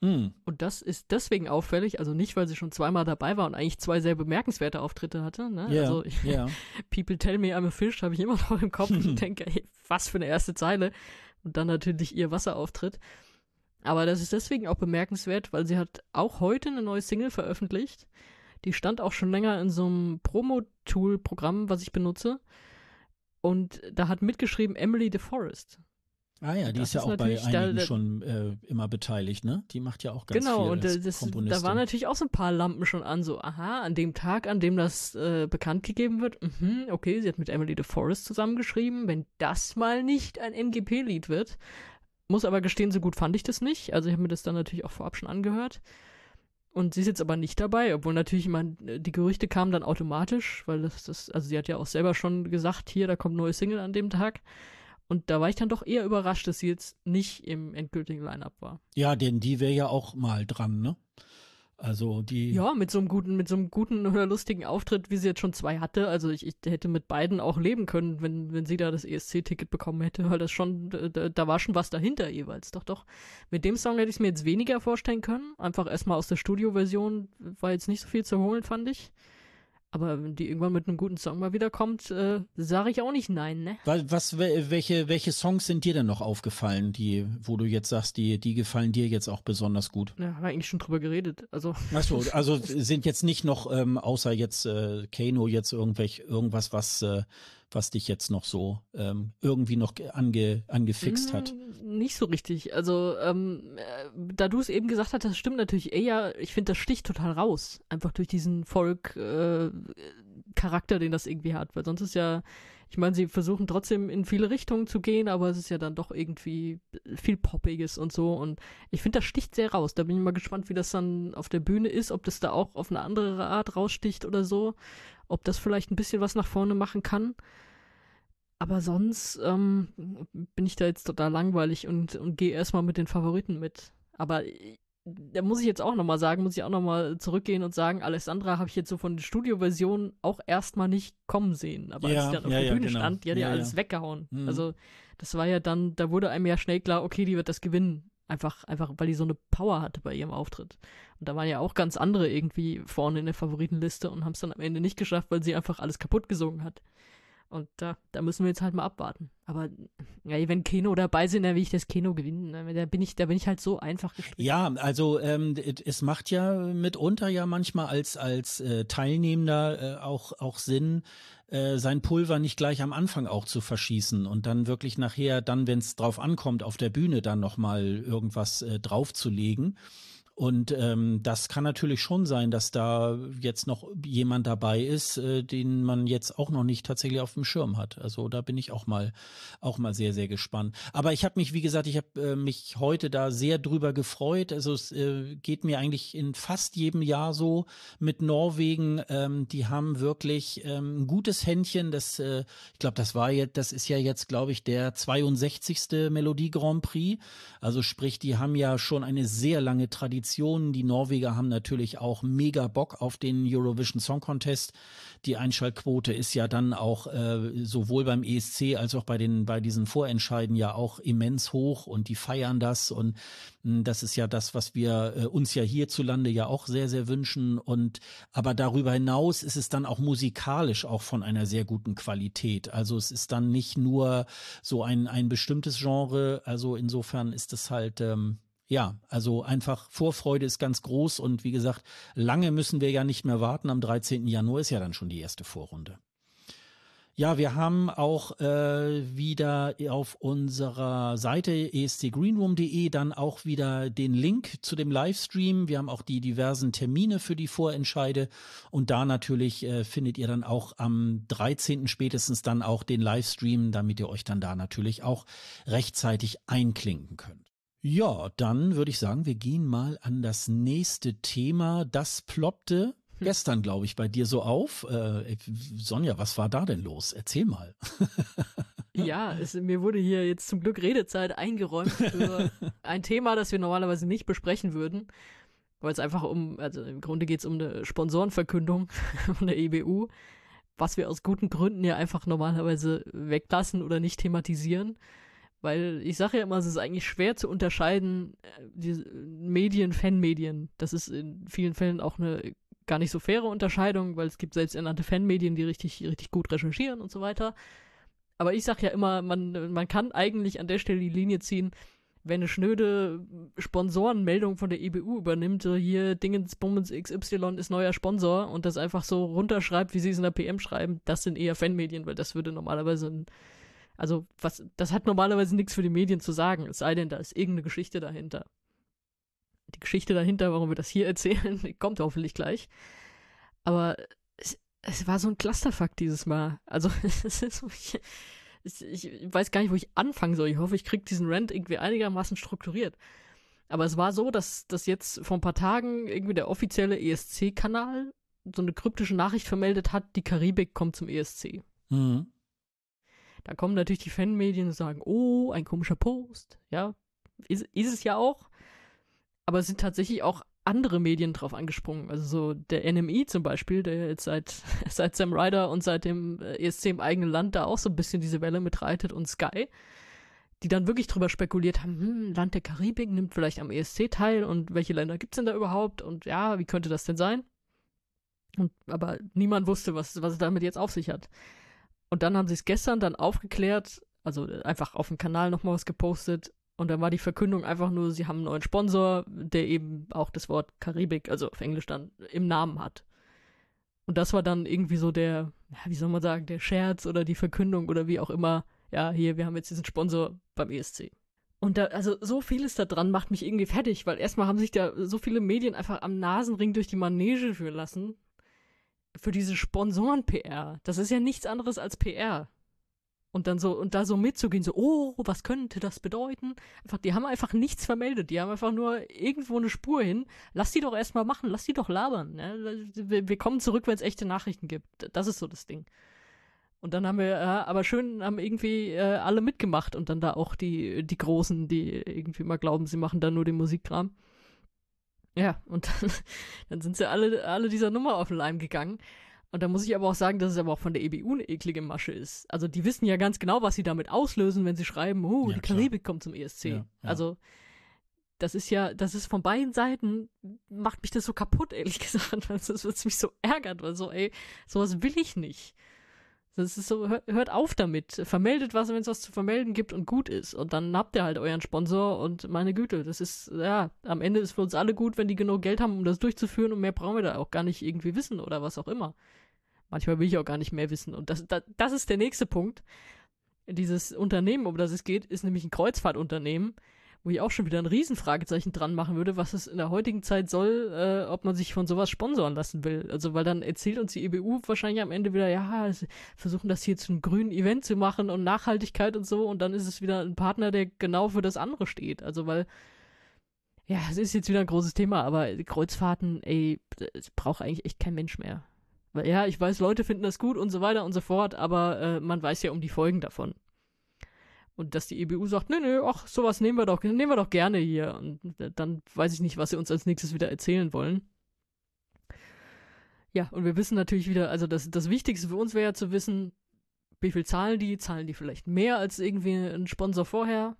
Mhm. Und das ist deswegen auffällig, also nicht, weil sie schon zweimal dabei war und eigentlich zwei sehr bemerkenswerte Auftritte hatte. Ne? Yeah, also ich, [LAUGHS] yeah. People Tell Me I'm a Fish habe ich immer noch im Kopf und [LAUGHS] denke, ey, was für eine erste Zeile. Und dann natürlich ihr Wasserauftritt. Aber das ist deswegen auch bemerkenswert, weil sie hat auch heute eine neue Single veröffentlicht. Die stand auch schon länger in so einem Promo-Tool-Programm, was ich benutze. Und da hat mitgeschrieben Emily DeForest. Ah ja, die das ist ja auch bei einigen da, schon äh, immer beteiligt, ne? Die macht ja auch ganz genau, viel Genau, und das, da waren natürlich auch so ein paar Lampen schon an, so, aha, an dem Tag, an dem das äh, bekannt gegeben wird, mh, okay, sie hat mit Emily DeForest zusammengeschrieben, wenn das mal nicht ein MGP-Lied wird. Muss aber gestehen, so gut fand ich das nicht. Also ich habe mir das dann natürlich auch vorab schon angehört. Und sie ist jetzt aber nicht dabei, obwohl natürlich immer die Gerüchte kamen dann automatisch, weil das, das, also sie hat ja auch selber schon gesagt, hier, da kommt neue Single an dem Tag. Und da war ich dann doch eher überrascht, dass sie jetzt nicht im endgültigen Line-Up war. Ja, denn die wäre ja auch mal dran, ne? Also die. Ja, mit so einem guten, mit so einem guten [LAUGHS] oder lustigen Auftritt, wie sie jetzt schon zwei hatte. Also ich, ich hätte mit beiden auch leben können, wenn, wenn sie da das ESC-Ticket bekommen hätte, weil das schon, da, da, war schon was dahinter jeweils. Doch, doch. Mit dem Song hätte ich es mir jetzt weniger vorstellen können. Einfach erstmal aus der Studioversion war jetzt nicht so viel zu holen, fand ich. Aber wenn die irgendwann mit einem guten Song mal wiederkommt, äh, sage ich auch nicht nein, ne? Was, was, welche, welche Songs sind dir denn noch aufgefallen, die, wo du jetzt sagst, die, die gefallen dir jetzt auch besonders gut? Ja, haben wir eigentlich schon drüber geredet. Also. Achso, also [LAUGHS] sind jetzt nicht noch, ähm, außer jetzt äh, Kano, jetzt irgendwelch, irgendwas, was äh, was dich jetzt noch so ähm, irgendwie noch ange, angefixt hat? Hm, nicht so richtig. Also, ähm, äh, da du es eben gesagt hast, das stimmt natürlich eher. Ich finde, das sticht total raus. Einfach durch diesen Folk-Charakter, äh, den das irgendwie hat. Weil sonst ist ja, ich meine, sie versuchen trotzdem in viele Richtungen zu gehen, aber es ist ja dann doch irgendwie viel Poppiges und so. Und ich finde, das sticht sehr raus. Da bin ich mal gespannt, wie das dann auf der Bühne ist, ob das da auch auf eine andere Art raussticht oder so. Ob das vielleicht ein bisschen was nach vorne machen kann. Aber sonst ähm, bin ich da jetzt total langweilig und, und gehe erstmal mit den Favoriten mit. Aber da muss ich jetzt auch nochmal sagen, muss ich auch nochmal zurückgehen und sagen, Alessandra habe ich jetzt so von der Studioversion auch erstmal nicht kommen sehen. Aber ja, als sie dann auf ja, der Bühne genau. stand, die hat ja, alles weggehauen. Mhm. Also das war ja dann, da wurde einem ja schnell klar, okay, die wird das gewinnen. Einfach, einfach, weil die so eine Power hatte bei ihrem Auftritt. Und da waren ja auch ganz andere irgendwie vorne in der Favoritenliste und haben es dann am Ende nicht geschafft, weil sie einfach alles kaputt gesungen hat. Und da, da müssen wir jetzt halt mal abwarten. Aber ja, wenn Keno dabei sind, dann will ich das Keno gewinnen. Ne? Da bin ich, da bin ich halt so einfach gestrickt. Ja, also ähm, es macht ja mitunter ja manchmal als als äh, Teilnehmender äh, auch auch Sinn, äh, sein Pulver nicht gleich am Anfang auch zu verschießen und dann wirklich nachher, dann wenn es drauf ankommt, auf der Bühne dann noch mal irgendwas äh, draufzulegen. Und ähm, das kann natürlich schon sein, dass da jetzt noch jemand dabei ist, äh, den man jetzt auch noch nicht tatsächlich auf dem Schirm hat. Also da bin ich auch mal auch mal sehr sehr gespannt. Aber ich habe mich, wie gesagt, ich habe äh, mich heute da sehr drüber gefreut. Also es äh, geht mir eigentlich in fast jedem Jahr so mit Norwegen. Ähm, die haben wirklich ähm, ein gutes Händchen. Das, äh, ich glaube, das war jetzt, das ist ja jetzt, glaube ich, der 62. Melodie Grand Prix. Also sprich, die haben ja schon eine sehr lange Tradition Traditionen. Die Norweger haben natürlich auch mega Bock auf den Eurovision Song Contest. Die Einschaltquote ist ja dann auch äh, sowohl beim ESC als auch bei den bei diesen Vorentscheiden ja auch immens hoch und die feiern das und hm, das ist ja das, was wir äh, uns ja hierzulande ja auch sehr sehr wünschen und aber darüber hinaus ist es dann auch musikalisch auch von einer sehr guten Qualität. Also es ist dann nicht nur so ein ein bestimmtes Genre. Also insofern ist es halt ähm, ja, also einfach Vorfreude ist ganz groß und wie gesagt, lange müssen wir ja nicht mehr warten. Am 13. Januar ist ja dann schon die erste Vorrunde. Ja, wir haben auch äh, wieder auf unserer Seite estgreenroom.de dann auch wieder den Link zu dem Livestream. Wir haben auch die diversen Termine für die Vorentscheide und da natürlich äh, findet ihr dann auch am 13. spätestens dann auch den Livestream, damit ihr euch dann da natürlich auch rechtzeitig einklinken könnt. Ja, dann würde ich sagen, wir gehen mal an das nächste Thema. Das ploppte hm. gestern, glaube ich, bei dir so auf. Äh, Sonja, was war da denn los? Erzähl mal. [LAUGHS] ja, es, mir wurde hier jetzt zum Glück Redezeit eingeräumt für [LAUGHS] ein Thema, das wir normalerweise nicht besprechen würden, weil es einfach um, also im Grunde geht es um eine Sponsorenverkündung [LAUGHS] von der EBU, was wir aus guten Gründen ja einfach normalerweise weglassen oder nicht thematisieren. Weil ich sage ja immer, es ist eigentlich schwer zu unterscheiden, äh, die Medien, Fanmedien. Das ist in vielen Fällen auch eine gar nicht so faire Unterscheidung, weil es gibt selbsternannte Fanmedien, die richtig, richtig gut recherchieren und so weiter. Aber ich sage ja immer, man, man kann eigentlich an der Stelle die Linie ziehen, wenn eine schnöde Sponsorenmeldung von der EBU übernimmt, so hier Dingens Bummens XY ist neuer Sponsor und das einfach so runterschreibt, wie sie es in der PM schreiben, das sind eher Fanmedien, weil das würde normalerweise ein also, was, das hat normalerweise nichts für die Medien zu sagen, es sei denn, da ist irgendeine Geschichte dahinter. Die Geschichte dahinter, warum wir das hier erzählen, [LAUGHS] kommt hoffentlich gleich. Aber es, es war so ein Clusterfuck dieses Mal. Also, [LAUGHS] es ist so, ich, ich, weiß gar nicht, wo ich anfangen soll. Ich hoffe, ich kriege diesen Rant irgendwie einigermaßen strukturiert. Aber es war so, dass, dass jetzt vor ein paar Tagen irgendwie der offizielle ESC-Kanal so eine kryptische Nachricht vermeldet hat, die Karibik kommt zum ESC. Mhm. Da kommen natürlich die Fanmedien und sagen, oh, ein komischer Post. Ja, ist, ist es ja auch. Aber es sind tatsächlich auch andere Medien drauf angesprungen. Also so der NMI zum Beispiel, der jetzt seit, [LAUGHS] seit Sam Ryder und seit dem äh, ESC im eigenen Land da auch so ein bisschen diese Welle mitreitet und Sky, die dann wirklich drüber spekuliert haben, hm, Land der Karibik nimmt vielleicht am ESC teil und welche Länder gibt es denn da überhaupt und ja, wie könnte das denn sein? Und, aber niemand wusste, was, was es damit jetzt auf sich hat. Und dann haben sie es gestern dann aufgeklärt, also einfach auf dem Kanal nochmal was gepostet. Und dann war die Verkündung einfach nur, sie haben einen neuen Sponsor, der eben auch das Wort Karibik, also auf Englisch dann, im Namen hat. Und das war dann irgendwie so der, wie soll man sagen, der Scherz oder die Verkündung oder wie auch immer. Ja, hier, wir haben jetzt diesen Sponsor beim ESC. Und da, also so vieles da dran macht mich irgendwie fertig, weil erstmal haben sich da so viele Medien einfach am Nasenring durch die Manege führen lassen, für diese Sponsoren-PR. Das ist ja nichts anderes als PR. Und dann so, und da so mitzugehen, so, oh, was könnte das bedeuten? Einfach, die haben einfach nichts vermeldet. Die haben einfach nur irgendwo eine Spur hin. Lass die doch erstmal machen, lass die doch labern. Ne? Wir, wir, kommen zurück, wenn es echte Nachrichten gibt. Das ist so das Ding. Und dann haben wir, äh, aber schön, haben irgendwie äh, alle mitgemacht und dann da auch die, die Großen, die irgendwie mal glauben, sie machen da nur den Musikkram. Ja, und dann, [LAUGHS] dann sind sie alle, alle dieser Nummer auf den Leim gegangen. Und da muss ich aber auch sagen, dass es aber auch von der EBU eine eklige Masche ist. Also die wissen ja ganz genau, was sie damit auslösen, wenn sie schreiben, oh, ja, die Karibik kommt zum ESC. Ja, ja. Also das ist ja, das ist von beiden Seiten, macht mich das so kaputt, [LAUGHS] ehrlich gesagt. Das, das mich so ärgert, weil so, ey, sowas will ich nicht. Das ist so, hört, auf damit. Vermeldet was, wenn es was zu vermelden gibt und gut ist. Und dann habt ihr halt euren Sponsor und meine Güte, das ist, ja, am Ende ist für uns alle gut, wenn die genug Geld haben, um das durchzuführen und mehr brauchen wir da auch gar nicht irgendwie wissen oder was auch immer. Manchmal will ich auch gar nicht mehr wissen. Und das, das, das ist der nächste Punkt. Dieses Unternehmen, um das es geht, ist nämlich ein Kreuzfahrtunternehmen, wo ich auch schon wieder ein Riesenfragezeichen dran machen würde, was es in der heutigen Zeit soll, äh, ob man sich von sowas sponsoren lassen will. Also, weil dann erzählt uns die EBU wahrscheinlich am Ende wieder, ja, versuchen das hier zu einem grünen Event zu machen und Nachhaltigkeit und so und dann ist es wieder ein Partner, der genau für das andere steht. Also, weil, ja, es ist jetzt wieder ein großes Thema, aber Kreuzfahrten, ey, braucht eigentlich echt kein Mensch mehr. Weil, ja, ich weiß, Leute finden das gut und so weiter und so fort, aber äh, man weiß ja um die Folgen davon. Und dass die EBU sagt, nö, nö, ach, sowas nehmen wir doch, nehmen wir doch gerne hier. Und dann weiß ich nicht, was sie uns als nächstes wieder erzählen wollen. Ja, und wir wissen natürlich wieder, also das, das Wichtigste für uns wäre ja zu wissen, wie viel zahlen die? Zahlen die vielleicht mehr als irgendwie ein Sponsor vorher?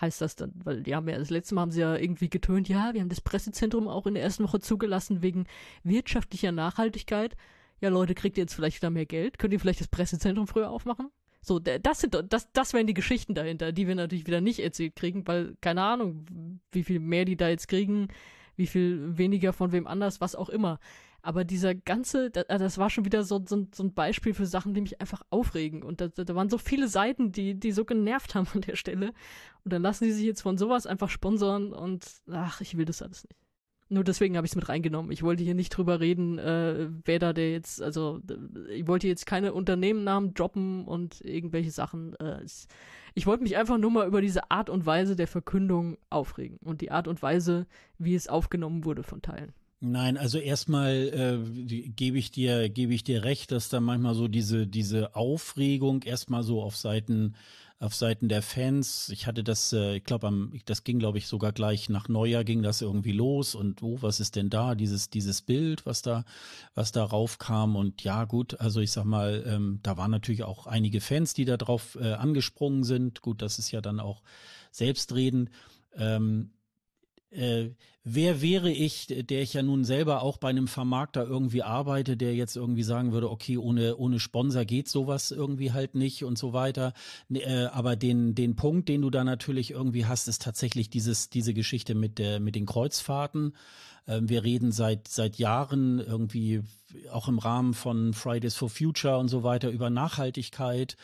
Heißt das dann, weil die haben ja, das letzte Mal haben sie ja irgendwie getönt, ja, wir haben das Pressezentrum auch in der ersten Woche zugelassen wegen wirtschaftlicher Nachhaltigkeit. Ja, Leute, kriegt ihr jetzt vielleicht wieder mehr Geld? Könnt ihr vielleicht das Pressezentrum früher aufmachen? So, das sind das, das wären die Geschichten dahinter, die wir natürlich wieder nicht erzählt kriegen, weil keine Ahnung, wie viel mehr die da jetzt kriegen, wie viel weniger von wem anders, was auch immer. Aber dieser ganze, das war schon wieder so, so, so ein Beispiel für Sachen, die mich einfach aufregen. Und da, da waren so viele Seiten, die, die so genervt haben an der Stelle. Und dann lassen die sich jetzt von sowas einfach sponsern und ach, ich will das alles nicht. Nur deswegen habe ich es mit reingenommen. Ich wollte hier nicht drüber reden, äh, wer da der jetzt, also ich wollte jetzt keine Unternehmennamen droppen und irgendwelche Sachen. Äh, ich wollte mich einfach nur mal über diese Art und Weise der Verkündung aufregen und die Art und Weise, wie es aufgenommen wurde von Teilen. Nein, also erstmal äh, gebe ich dir gebe ich dir recht, dass da manchmal so diese diese Aufregung erstmal so auf Seiten auf Seiten der Fans. Ich hatte das, äh, ich glaube, das ging, glaube ich, sogar gleich nach Neujahr ging das irgendwie los und oh, was ist denn da? Dieses, dieses Bild, was da, was da raufkam. Und ja, gut, also ich sag mal, ähm, da waren natürlich auch einige Fans, die da drauf äh, angesprungen sind. Gut, das ist ja dann auch selbstredend. Ähm, äh, wer wäre ich, der ich ja nun selber auch bei einem Vermarkter irgendwie arbeite, der jetzt irgendwie sagen würde, okay, ohne, ohne Sponsor geht sowas irgendwie halt nicht und so weiter. Äh, aber den, den Punkt, den du da natürlich irgendwie hast, ist tatsächlich dieses, diese Geschichte mit der, mit den Kreuzfahrten. Ähm, wir reden seit, seit Jahren irgendwie auch im Rahmen von Fridays for Future und so weiter über Nachhaltigkeit.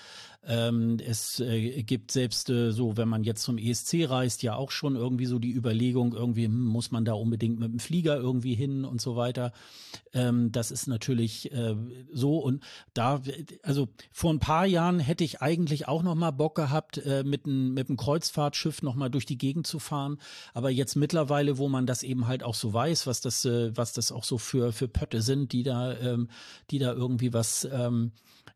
Ähm, es äh, gibt selbst äh, so, wenn man jetzt zum ESC reist, ja auch schon irgendwie so die Überlegung, irgendwie hm, muss man da unbedingt mit dem Flieger irgendwie hin und so weiter. Ähm, das ist natürlich äh, so und da, also vor ein paar Jahren hätte ich eigentlich auch noch mal Bock gehabt, äh, mit einem mit Kreuzfahrtschiff noch mal durch die Gegend zu fahren. Aber jetzt mittlerweile, wo man das eben halt auch so weiß, was das, äh, was das auch so für für Pötte sind, die da, ähm, die da irgendwie was ähm,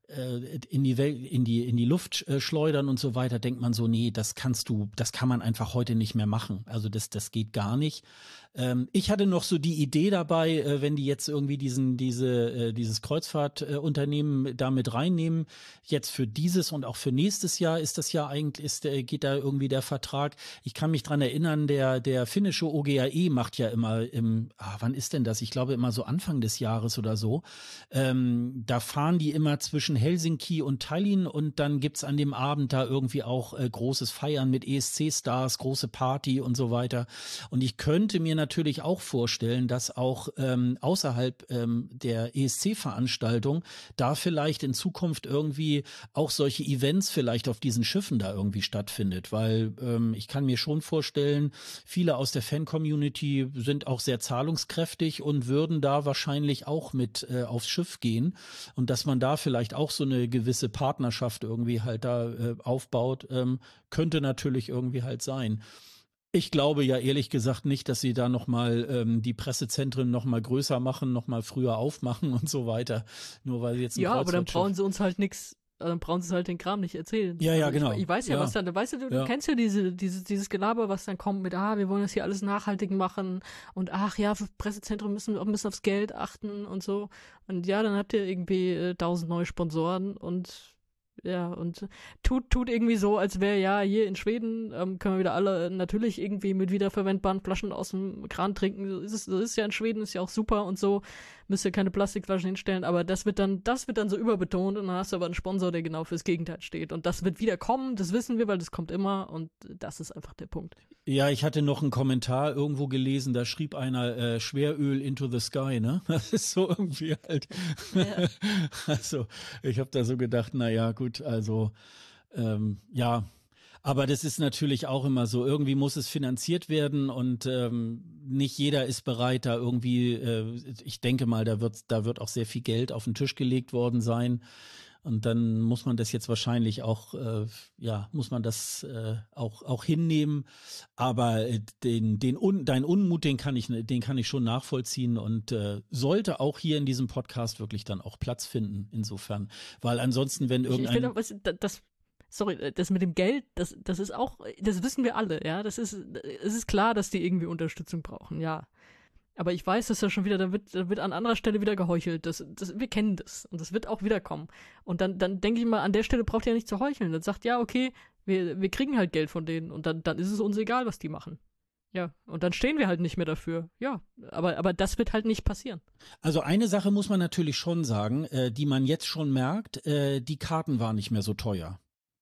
äh, in die Welt, in die, in die Luft äh, schleudern und so weiter, denkt man so, nee, das kannst du, das kann man einfach heute nicht mehr machen. Also das, das geht gar nicht. Ähm, ich hatte noch so die Idee dabei, äh, wenn die jetzt irgendwie diesen, diese, äh, dieses Kreuzfahrtunternehmen äh, da mit reinnehmen, jetzt für dieses und auch für nächstes Jahr ist das ja eigentlich, ist, äh, geht da irgendwie der Vertrag. Ich kann mich dran erinnern, der, der finnische OGAE macht ja immer im, ah, wann ist denn das? Ich glaube immer so Anfang des Jahres oder so. Ähm, da fahren die immer zwischen Helsinki und Tallinn und dann gibt's an dem Abend da irgendwie auch äh, großes Feiern mit ESC-Stars, große Party und so weiter. Und ich könnte mir natürlich auch vorstellen, dass auch ähm, außerhalb ähm, der ESC-Veranstaltung da vielleicht in Zukunft irgendwie auch solche Events vielleicht auf diesen Schiffen da irgendwie stattfindet, weil ähm, ich kann mir schon vorstellen, viele aus der Fan-Community sind auch sehr zahlungskräftig und würden da wahrscheinlich auch mit äh, aufs Schiff gehen und dass man da vielleicht auch so eine gewisse Partnerschaft irgendwie halt da äh, aufbaut, ähm, könnte natürlich irgendwie halt sein. Ich glaube ja ehrlich gesagt nicht, dass sie da nochmal ähm, die Pressezentren nochmal größer machen, nochmal früher aufmachen [LAUGHS] und so weiter. Nur weil sie jetzt ein Ja, aber dann brauchen sie uns halt nichts dann brauchen sie halt den Kram nicht erzählen. Ja, ja, also genau. Ich, ich, weiß ja, ja, was dann, weißt du, du, ja. kennst ja diese, diese, dieses Gelaber, was dann kommt mit, ah, wir wollen das hier alles nachhaltig machen und ach ja, für Pressezentren müssen wir müssen aufs Geld achten und so. Und ja, dann habt ihr irgendwie äh, tausend neue Sponsoren und ja, und tut, tut irgendwie so, als wäre ja hier in Schweden, ähm, können wir wieder alle natürlich irgendwie mit wiederverwendbaren Flaschen aus dem Kran trinken. Das ist, das ist ja in Schweden, ist ja auch super und so müsst ihr keine Plastikflaschen hinstellen, aber das wird dann, das wird dann so überbetont und dann hast du aber einen Sponsor, der genau fürs Gegenteil steht. Und das wird wieder kommen, das wissen wir, weil das kommt immer und das ist einfach der Punkt. Ja, ich hatte noch einen Kommentar irgendwo gelesen, da schrieb einer äh, Schweröl into the sky, ne? [LAUGHS] Das ist so irgendwie halt. Ja. [LAUGHS] also, ich habe da so gedacht, na ja, gut, also ähm, ja, Aber das ist natürlich auch immer so, irgendwie muss es finanziert werden und ähm, nicht jeder ist bereit, da irgendwie, äh, ich denke mal, da wird, da wird auch sehr viel Geld auf den Tisch gelegt worden sein. Und dann muss man das jetzt wahrscheinlich auch, äh, ja, muss man das äh, auch, auch hinnehmen. Aber äh, den, den Un, dein Unmut, den kann ich, den kann ich schon nachvollziehen und äh, sollte auch hier in diesem Podcast wirklich dann auch Platz finden, insofern. Weil ansonsten, wenn irgendein. Ich, finde, das, sorry, äh, das mit dem Geld, das, das ist auch, das wissen wir alle, ja. Das ist, es ist klar, dass die irgendwie Unterstützung brauchen, ja. Aber ich weiß dass ja schon wieder, da wird, da wird an anderer Stelle wieder geheuchelt. Das, das, wir kennen das. Und das wird auch wieder kommen. Und dann, dann denke ich mal, an der Stelle braucht ihr ja nicht zu heucheln. Dann sagt, ja, okay, wir, wir kriegen halt Geld von denen. Und dann, dann ist es uns egal, was die machen. Ja, und dann stehen wir halt nicht mehr dafür. Ja, aber, aber das wird halt nicht passieren. Also eine Sache muss man natürlich schon sagen, äh, die man jetzt schon merkt, äh, die Karten waren nicht mehr so teuer.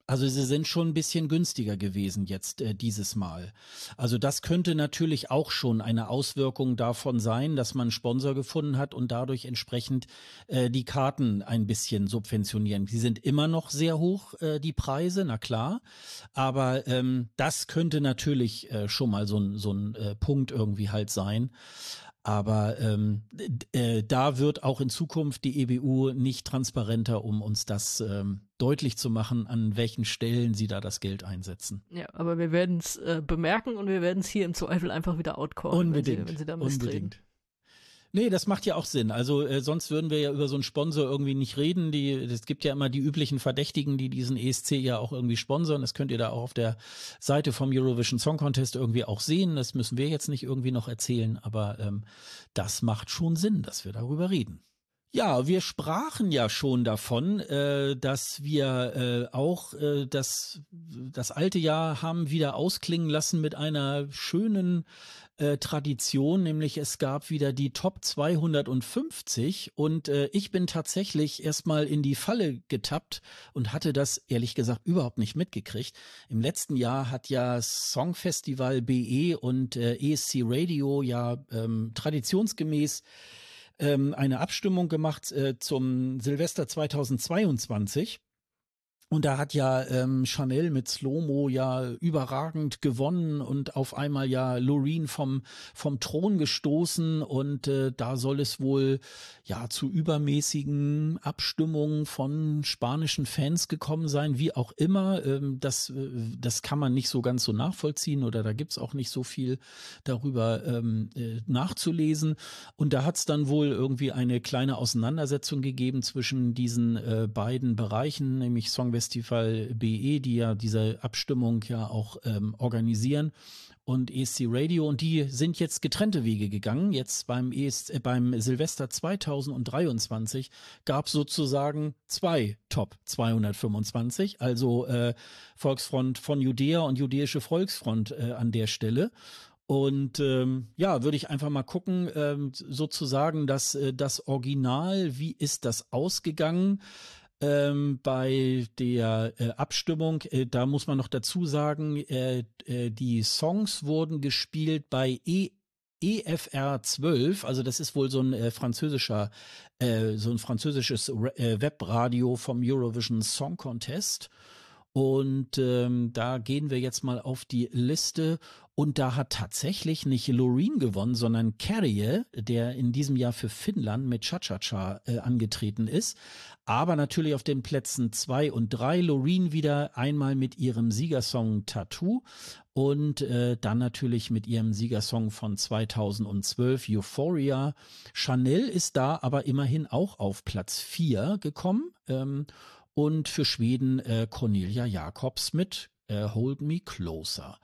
Also sie sind schon ein bisschen günstiger gewesen jetzt äh, dieses Mal. Also das könnte natürlich auch schon eine Auswirkung davon sein, dass man einen Sponsor gefunden hat und dadurch entsprechend äh, die Karten ein bisschen subventionieren. Die sind immer noch sehr hoch, äh, die Preise, na klar. Aber ähm, das könnte natürlich äh, schon mal so ein, so ein äh, Punkt irgendwie halt sein. Aber ähm, äh, da wird auch in Zukunft die EBU nicht transparenter, um uns das ähm, deutlich zu machen, an welchen Stellen sie da das Geld einsetzen. Ja, aber wir werden es äh, bemerken und wir werden es hier im Zweifel einfach wieder outcallen, Unbedingt. wenn sie, wenn sie da Unbedingt. Nee, das macht ja auch Sinn. Also äh, sonst würden wir ja über so einen Sponsor irgendwie nicht reden. Die, es gibt ja immer die üblichen Verdächtigen, die diesen ESC ja auch irgendwie sponsern. Das könnt ihr da auch auf der Seite vom Eurovision Song Contest irgendwie auch sehen. Das müssen wir jetzt nicht irgendwie noch erzählen, aber ähm, das macht schon Sinn, dass wir darüber reden. Ja, wir sprachen ja schon davon, äh, dass wir äh, auch äh, das, das alte Jahr haben wieder ausklingen lassen mit einer schönen äh, Tradition, nämlich es gab wieder die Top 250 und äh, ich bin tatsächlich erstmal in die Falle getappt und hatte das ehrlich gesagt überhaupt nicht mitgekriegt. Im letzten Jahr hat ja Songfestival BE und äh, ESC Radio ja ähm, traditionsgemäß ähm, eine Abstimmung gemacht äh, zum Silvester 2022. Und da hat ja ähm, Chanel mit Slomo ja überragend gewonnen und auf einmal ja Loreen vom, vom Thron gestoßen und äh, da soll es wohl ja zu übermäßigen Abstimmungen von spanischen Fans gekommen sein, wie auch immer. Ähm, das, äh, das kann man nicht so ganz so nachvollziehen oder da gibt's auch nicht so viel darüber ähm, äh, nachzulesen. Und da hat's dann wohl irgendwie eine kleine Auseinandersetzung gegeben zwischen diesen äh, beiden Bereichen, nämlich Song Festival BE, die ja diese Abstimmung ja auch ähm, organisieren und ESC Radio und die sind jetzt getrennte Wege gegangen. Jetzt beim ESC, äh, beim Silvester 2023 gab sozusagen zwei Top 225, also äh, Volksfront von Judäa und Judäische Volksfront äh, an der Stelle. Und ähm, ja, würde ich einfach mal gucken, ähm, sozusagen, dass äh, das Original, wie ist das ausgegangen? Ähm, bei der äh, Abstimmung. Äh, da muss man noch dazu sagen, äh, äh die Songs wurden gespielt bei E EFR 12, also das ist wohl so ein äh, französischer, äh, so ein französisches Webradio vom Eurovision Song Contest. Und ähm, da gehen wir jetzt mal auf die Liste. Und da hat tatsächlich nicht Loreen gewonnen, sondern Carrie, der in diesem Jahr für Finnland mit Cha-Cha-Cha äh, angetreten ist. Aber natürlich auf den Plätzen zwei und drei Loreen wieder einmal mit ihrem Siegersong Tattoo und äh, dann natürlich mit ihrem Siegersong von 2012 Euphoria. Chanel ist da aber immerhin auch auf Platz vier gekommen. Ähm, und für Schweden äh, Cornelia Jacobs mit äh, Hold Me Closer.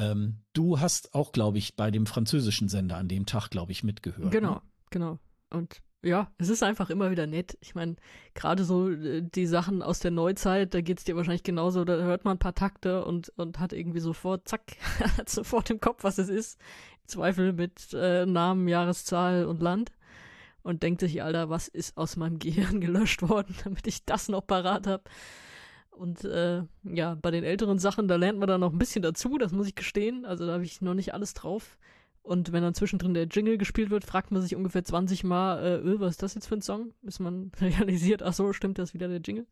Ähm, du hast auch, glaube ich, bei dem französischen Sender an dem Tag, glaube ich, mitgehört. Genau, ne? genau. Und ja, es ist einfach immer wieder nett. Ich meine, gerade so äh, die Sachen aus der Neuzeit, da geht es dir wahrscheinlich genauso, da hört man ein paar Takte und, und hat irgendwie sofort, zack, [LAUGHS] hat sofort im Kopf, was es ist. Im Zweifel mit äh, Namen, Jahreszahl und Land und denkt sich, Alter, was ist aus meinem Gehirn [LAUGHS] gelöscht worden, damit ich das noch parat habe. Und äh, ja, bei den älteren Sachen, da lernt man dann noch ein bisschen dazu, das muss ich gestehen. Also da habe ich noch nicht alles drauf. Und wenn dann zwischendrin der Jingle gespielt wird, fragt man sich ungefähr 20 Mal, äh, öh, was ist das jetzt für ein Song? Bis man [LAUGHS] realisiert, ach so, stimmt, das wieder der Jingle.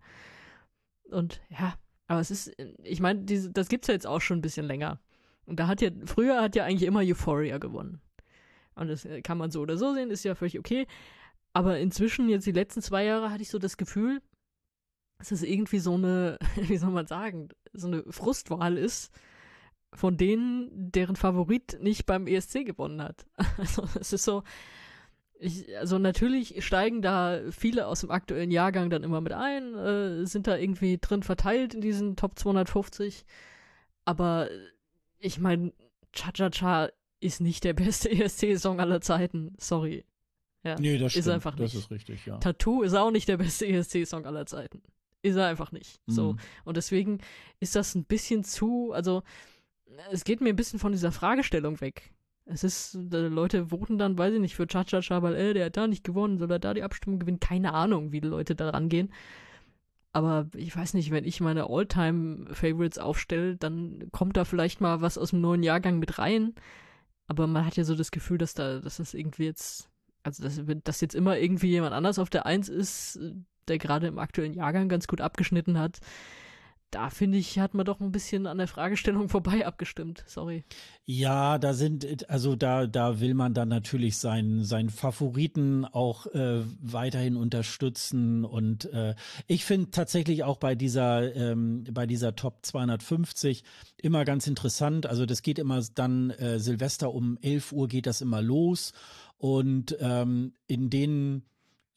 Und ja, Aber es ist, ich meine, das gibt's ja jetzt auch schon ein bisschen länger. Und da hat ja, früher hat ja eigentlich immer Euphoria gewonnen. Und das äh, kann man so oder so sehen, ist ja völlig okay. Aber inzwischen, jetzt die letzten zwei Jahre, hatte ich so das Gefühl, dass es irgendwie so eine, [LAUGHS] wie soll man sagen, so eine Frustwahl ist von denen, deren Favorit nicht beim ESC gewonnen hat. [LAUGHS] Also es ist so, ich, also natürlich steigen da viele aus dem aktuellen Jahrgang dann immer mit ein, äh, sind da irgendwie drin verteilt in diesen Top 250. Aber ich meine, Cha-Cha-Cha ist nicht der beste [LAUGHS] ESC-Song aller Zeiten. Sorry. Ja, nee, das ist stimmt. einfach nicht. Das ist richtig, ja. Tattoo ist auch nicht der beste ESC-Song aller Zeiten. Ist er einfach nicht. Mhm. So. Und deswegen ist das ein bisschen zu, also es geht mir ein bisschen von dieser Fragestellung weg. Es ist, Leute voten dann, weiß ich nicht, für Cha-Cha-Cha, weil, äh, der hat da nicht gewonnen, soll er da die Abstimmung gewinnen? Keine Ahnung, wie die Leute da rangehen. Aber ich weiß nicht, wenn ich meine All-Time-Favorites aufstelle, dann kommt da vielleicht mal was aus dem neuen Jahrgang mit rein. Aber man hat ja so das Gefühl, dass da, dass das irgendwie jetzt, also dass, dass jetzt immer irgendwie jemand anders auf der Eins ist, der gerade im aktuellen Jahrgang ganz gut abgeschnitten hat da finde ich, hat man doch ein bisschen an der Fragestellung [LAUGHS] vorbei abgestimmt. Sorry. Ja, da sind, also da, da will man dann natürlich seinen, seinen Favoriten auch äh, weiterhin unterstützen. Und äh, ich finde tatsächlich auch bei dieser, ähm, bei dieser Top 250 immer ganz interessant. Also das geht immer dann äh, Silvester um 11 Uhr geht das immer los. Und ähm, in den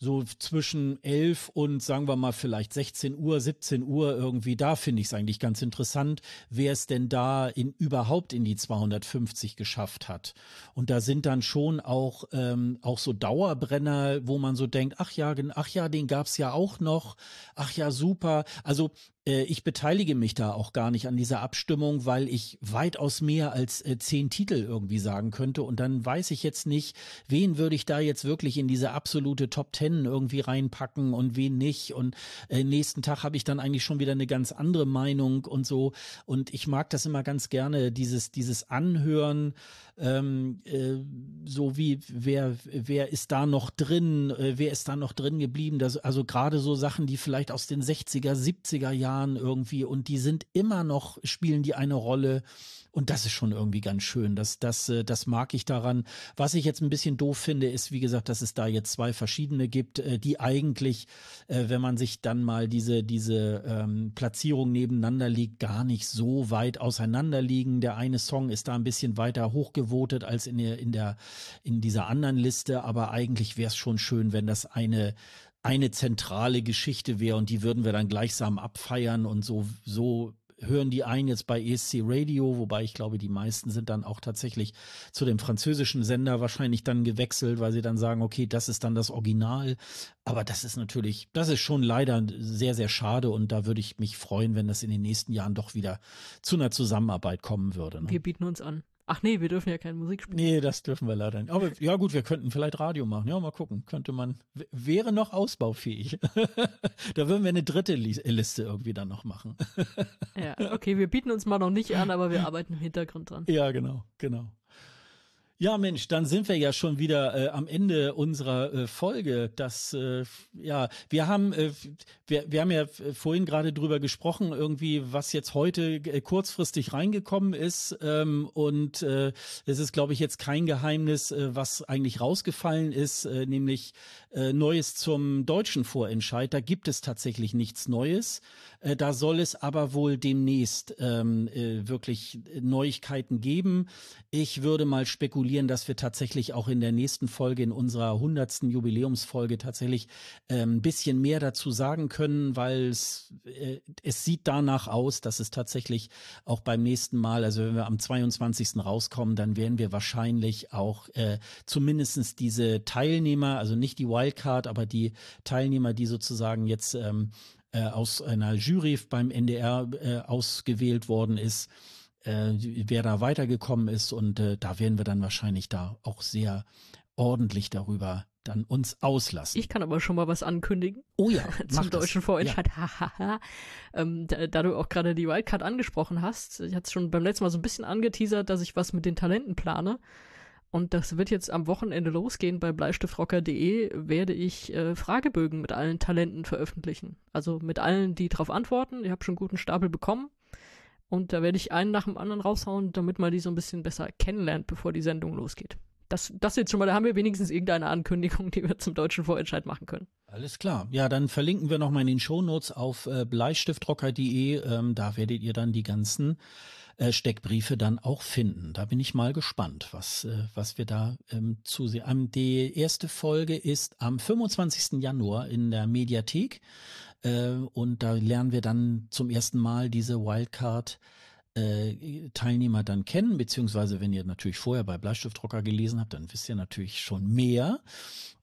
so zwischen 11 und sagen wir mal vielleicht 16 Uhr, 17 Uhr irgendwie, da finde ich es eigentlich ganz interessant, wer es denn da in, überhaupt in die 250 geschafft hat. Und da sind dann schon auch, ähm, auch so Dauerbrenner, wo man so denkt, ach ja, ach ja, den gab's ja auch noch, ach ja, super. Also ich beteilige mich da auch gar nicht an dieser Abstimmung, weil ich weitaus mehr als äh, zehn Titel irgendwie sagen könnte. Und dann weiß ich jetzt nicht, wen würde ich da jetzt wirklich in diese absolute Top Ten irgendwie reinpacken und wen nicht. Und äh, nächsten Tag habe ich dann eigentlich schon wieder eine ganz andere Meinung und so. Und ich mag das immer ganz gerne, dieses, dieses Anhören ähm, äh, so wie wer wer ist da noch drin, äh, wer ist da noch drin geblieben, das, also gerade so Sachen, die vielleicht aus den 60er, 70er Jahren irgendwie und die sind immer noch spielen die eine Rolle und das ist schon irgendwie ganz schön. Das, das, äh, das mag ich daran. Was ich jetzt ein bisschen doof finde, ist, wie gesagt, dass es da jetzt zwei verschiedene gibt, äh, die eigentlich, äh, wenn man sich dann mal diese, diese ähm, Platzierung nebeneinander liegt, gar nicht so weit auseinander liegen. Der eine Song ist da ein bisschen weiter hochgevotet als in der, in der, in dieser anderen Liste, aber eigentlich wäre es schon schön, wenn das eine eine zentrale Geschichte wäre und die würden wir dann gleichsam abfeiern und so, so hören die einen jetzt bei ESC Radio, wobei ich glaube, die meisten sind dann auch tatsächlich zu dem französischen Sender wahrscheinlich dann gewechselt, weil sie dann sagen, okay, das ist dann das Original. Aber das ist natürlich, das ist schon leider sehr, sehr schade und da würde ich mich freuen, wenn das in den nächsten Jahren doch wieder zu einer Zusammenarbeit kommen würde. Ne? Wir bieten uns an. Ach nee, wir dürfen ja keine Musik spielen. Nee, das dürfen wir leider nicht. Aber ja gut, wir könnten vielleicht Radio machen. Ja, mal gucken. Könnte man, wäre noch ausbaufähig. [LAUGHS] da würden wir eine dritte Liste irgendwie dann noch machen. [LAUGHS] ja, okay, wir bieten uns mal noch nicht an, aber wir arbeiten im Hintergrund dran. Ja, genau, genau. Ja, Mensch, dann sind wir ja schon wieder äh, am Ende unserer äh, Folge. Das, äh, ja, wir haben, äh, wir, wir haben ja vorhin gerade drüber gesprochen, irgendwie, was jetzt heute äh, kurzfristig reingekommen ist. Ähm, und äh, es ist, glaube ich, jetzt kein Geheimnis, äh, was eigentlich rausgefallen ist, äh, nämlich äh, Neues zum deutschen Vorentscheid. Da gibt es tatsächlich nichts Neues. Äh, da soll es aber wohl demnächst ähm, äh, wirklich Neuigkeiten geben. Ich würde mal spekulieren, dass wir tatsächlich auch in der nächsten Folge, in unserer hundertsten Jubiläumsfolge tatsächlich äh, ein bisschen mehr dazu sagen können, weil es, äh, es sieht danach aus, dass es tatsächlich auch beim nächsten Mal, also wenn wir am 22. rauskommen, dann werden wir wahrscheinlich auch äh, zumindestens diese Teilnehmer, also nicht die Wildcard, aber die Teilnehmer, die sozusagen jetzt ähm, äh, aus einer Jury beim NDR äh, ausgewählt worden ist, äh, wer da weitergekommen ist. Und äh, da werden wir dann wahrscheinlich da auch sehr ordentlich darüber dann uns auslassen. Ich kann aber schon mal was ankündigen. Oh ja, [LAUGHS] zum deutschen Vorentscheid. Ja. [LAUGHS] ähm, da, da, du auch gerade die Wildcard angesprochen hast, ich hatte es schon beim letzten Mal so ein bisschen angeteasert, dass ich was mit den Talenten plane. Und das wird jetzt am Wochenende losgehen. Bei bleistiftrocker.de werde ich äh, Fragebögen mit allen Talenten veröffentlichen. Also mit allen, die darauf antworten. Ich habe schon einen guten Stapel bekommen. Und da werde ich einen nach dem anderen raushauen, damit man die so ein bisschen besser kennenlernt, bevor die Sendung losgeht. Das, das jetzt schon mal, da haben wir wenigstens irgendeine Ankündigung, die wir zum deutschen Vorentscheid machen können. Alles klar. Ja, dann verlinken wir nochmal in den Shownotes auf äh, bleistiftrocker.de. Ähm, da werdet ihr dann die ganzen äh, Steckbriefe dann auch finden. Da bin ich mal gespannt, was, äh, was wir da ähm, zusehen. Ähm, die erste Folge ist am 25. Januar in der Mediathek. Äh, und da lernen wir dann zum ersten Mal diese Wildcard äh, Teilnehmer dann kennen, beziehungsweise wenn ihr natürlich vorher bei Bleistiftrocker gelesen habt, dann wisst ihr natürlich schon mehr.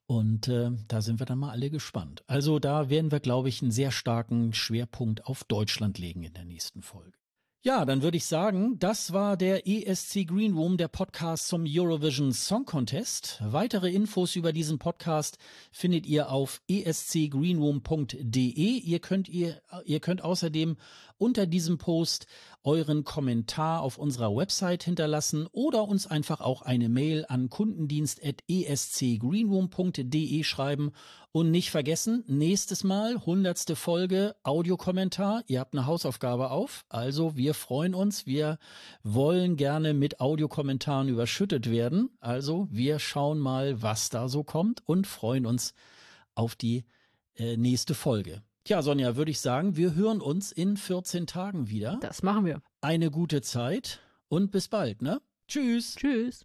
Und äh, da sind wir dann mal alle gespannt. Also da werden wir, glaube ich, einen sehr starken Schwerpunkt auf Deutschland legen in der nächsten Folge. Ja, dann würde ich sagen, das war der ESC Green Room, der Podcast zum Eurovision Song Contest. Weitere Infos über diesen Podcast findet ihr auf escgreenroom.de. Ihr könnt ihr, ihr könnt außerdem unter diesem Post euren Kommentar auf unserer Website hinterlassen oder uns einfach auch eine Mail an kundendienst.escgreenroom.de schreiben und nicht vergessen, nächstes Mal, hundertste Folge, Audiokommentar. Ihr habt eine Hausaufgabe auf. Also wir freuen uns. Wir wollen gerne mit Audiokommentaren überschüttet werden. Also wir schauen mal, was da so kommt und freuen uns auf die äh, nächste Folge. Tja, Sonja, würde ich sagen, wir hören uns in 14 Tagen wieder. Das machen wir. Eine gute Zeit und bis bald, ne? Tschüss. Tschüss.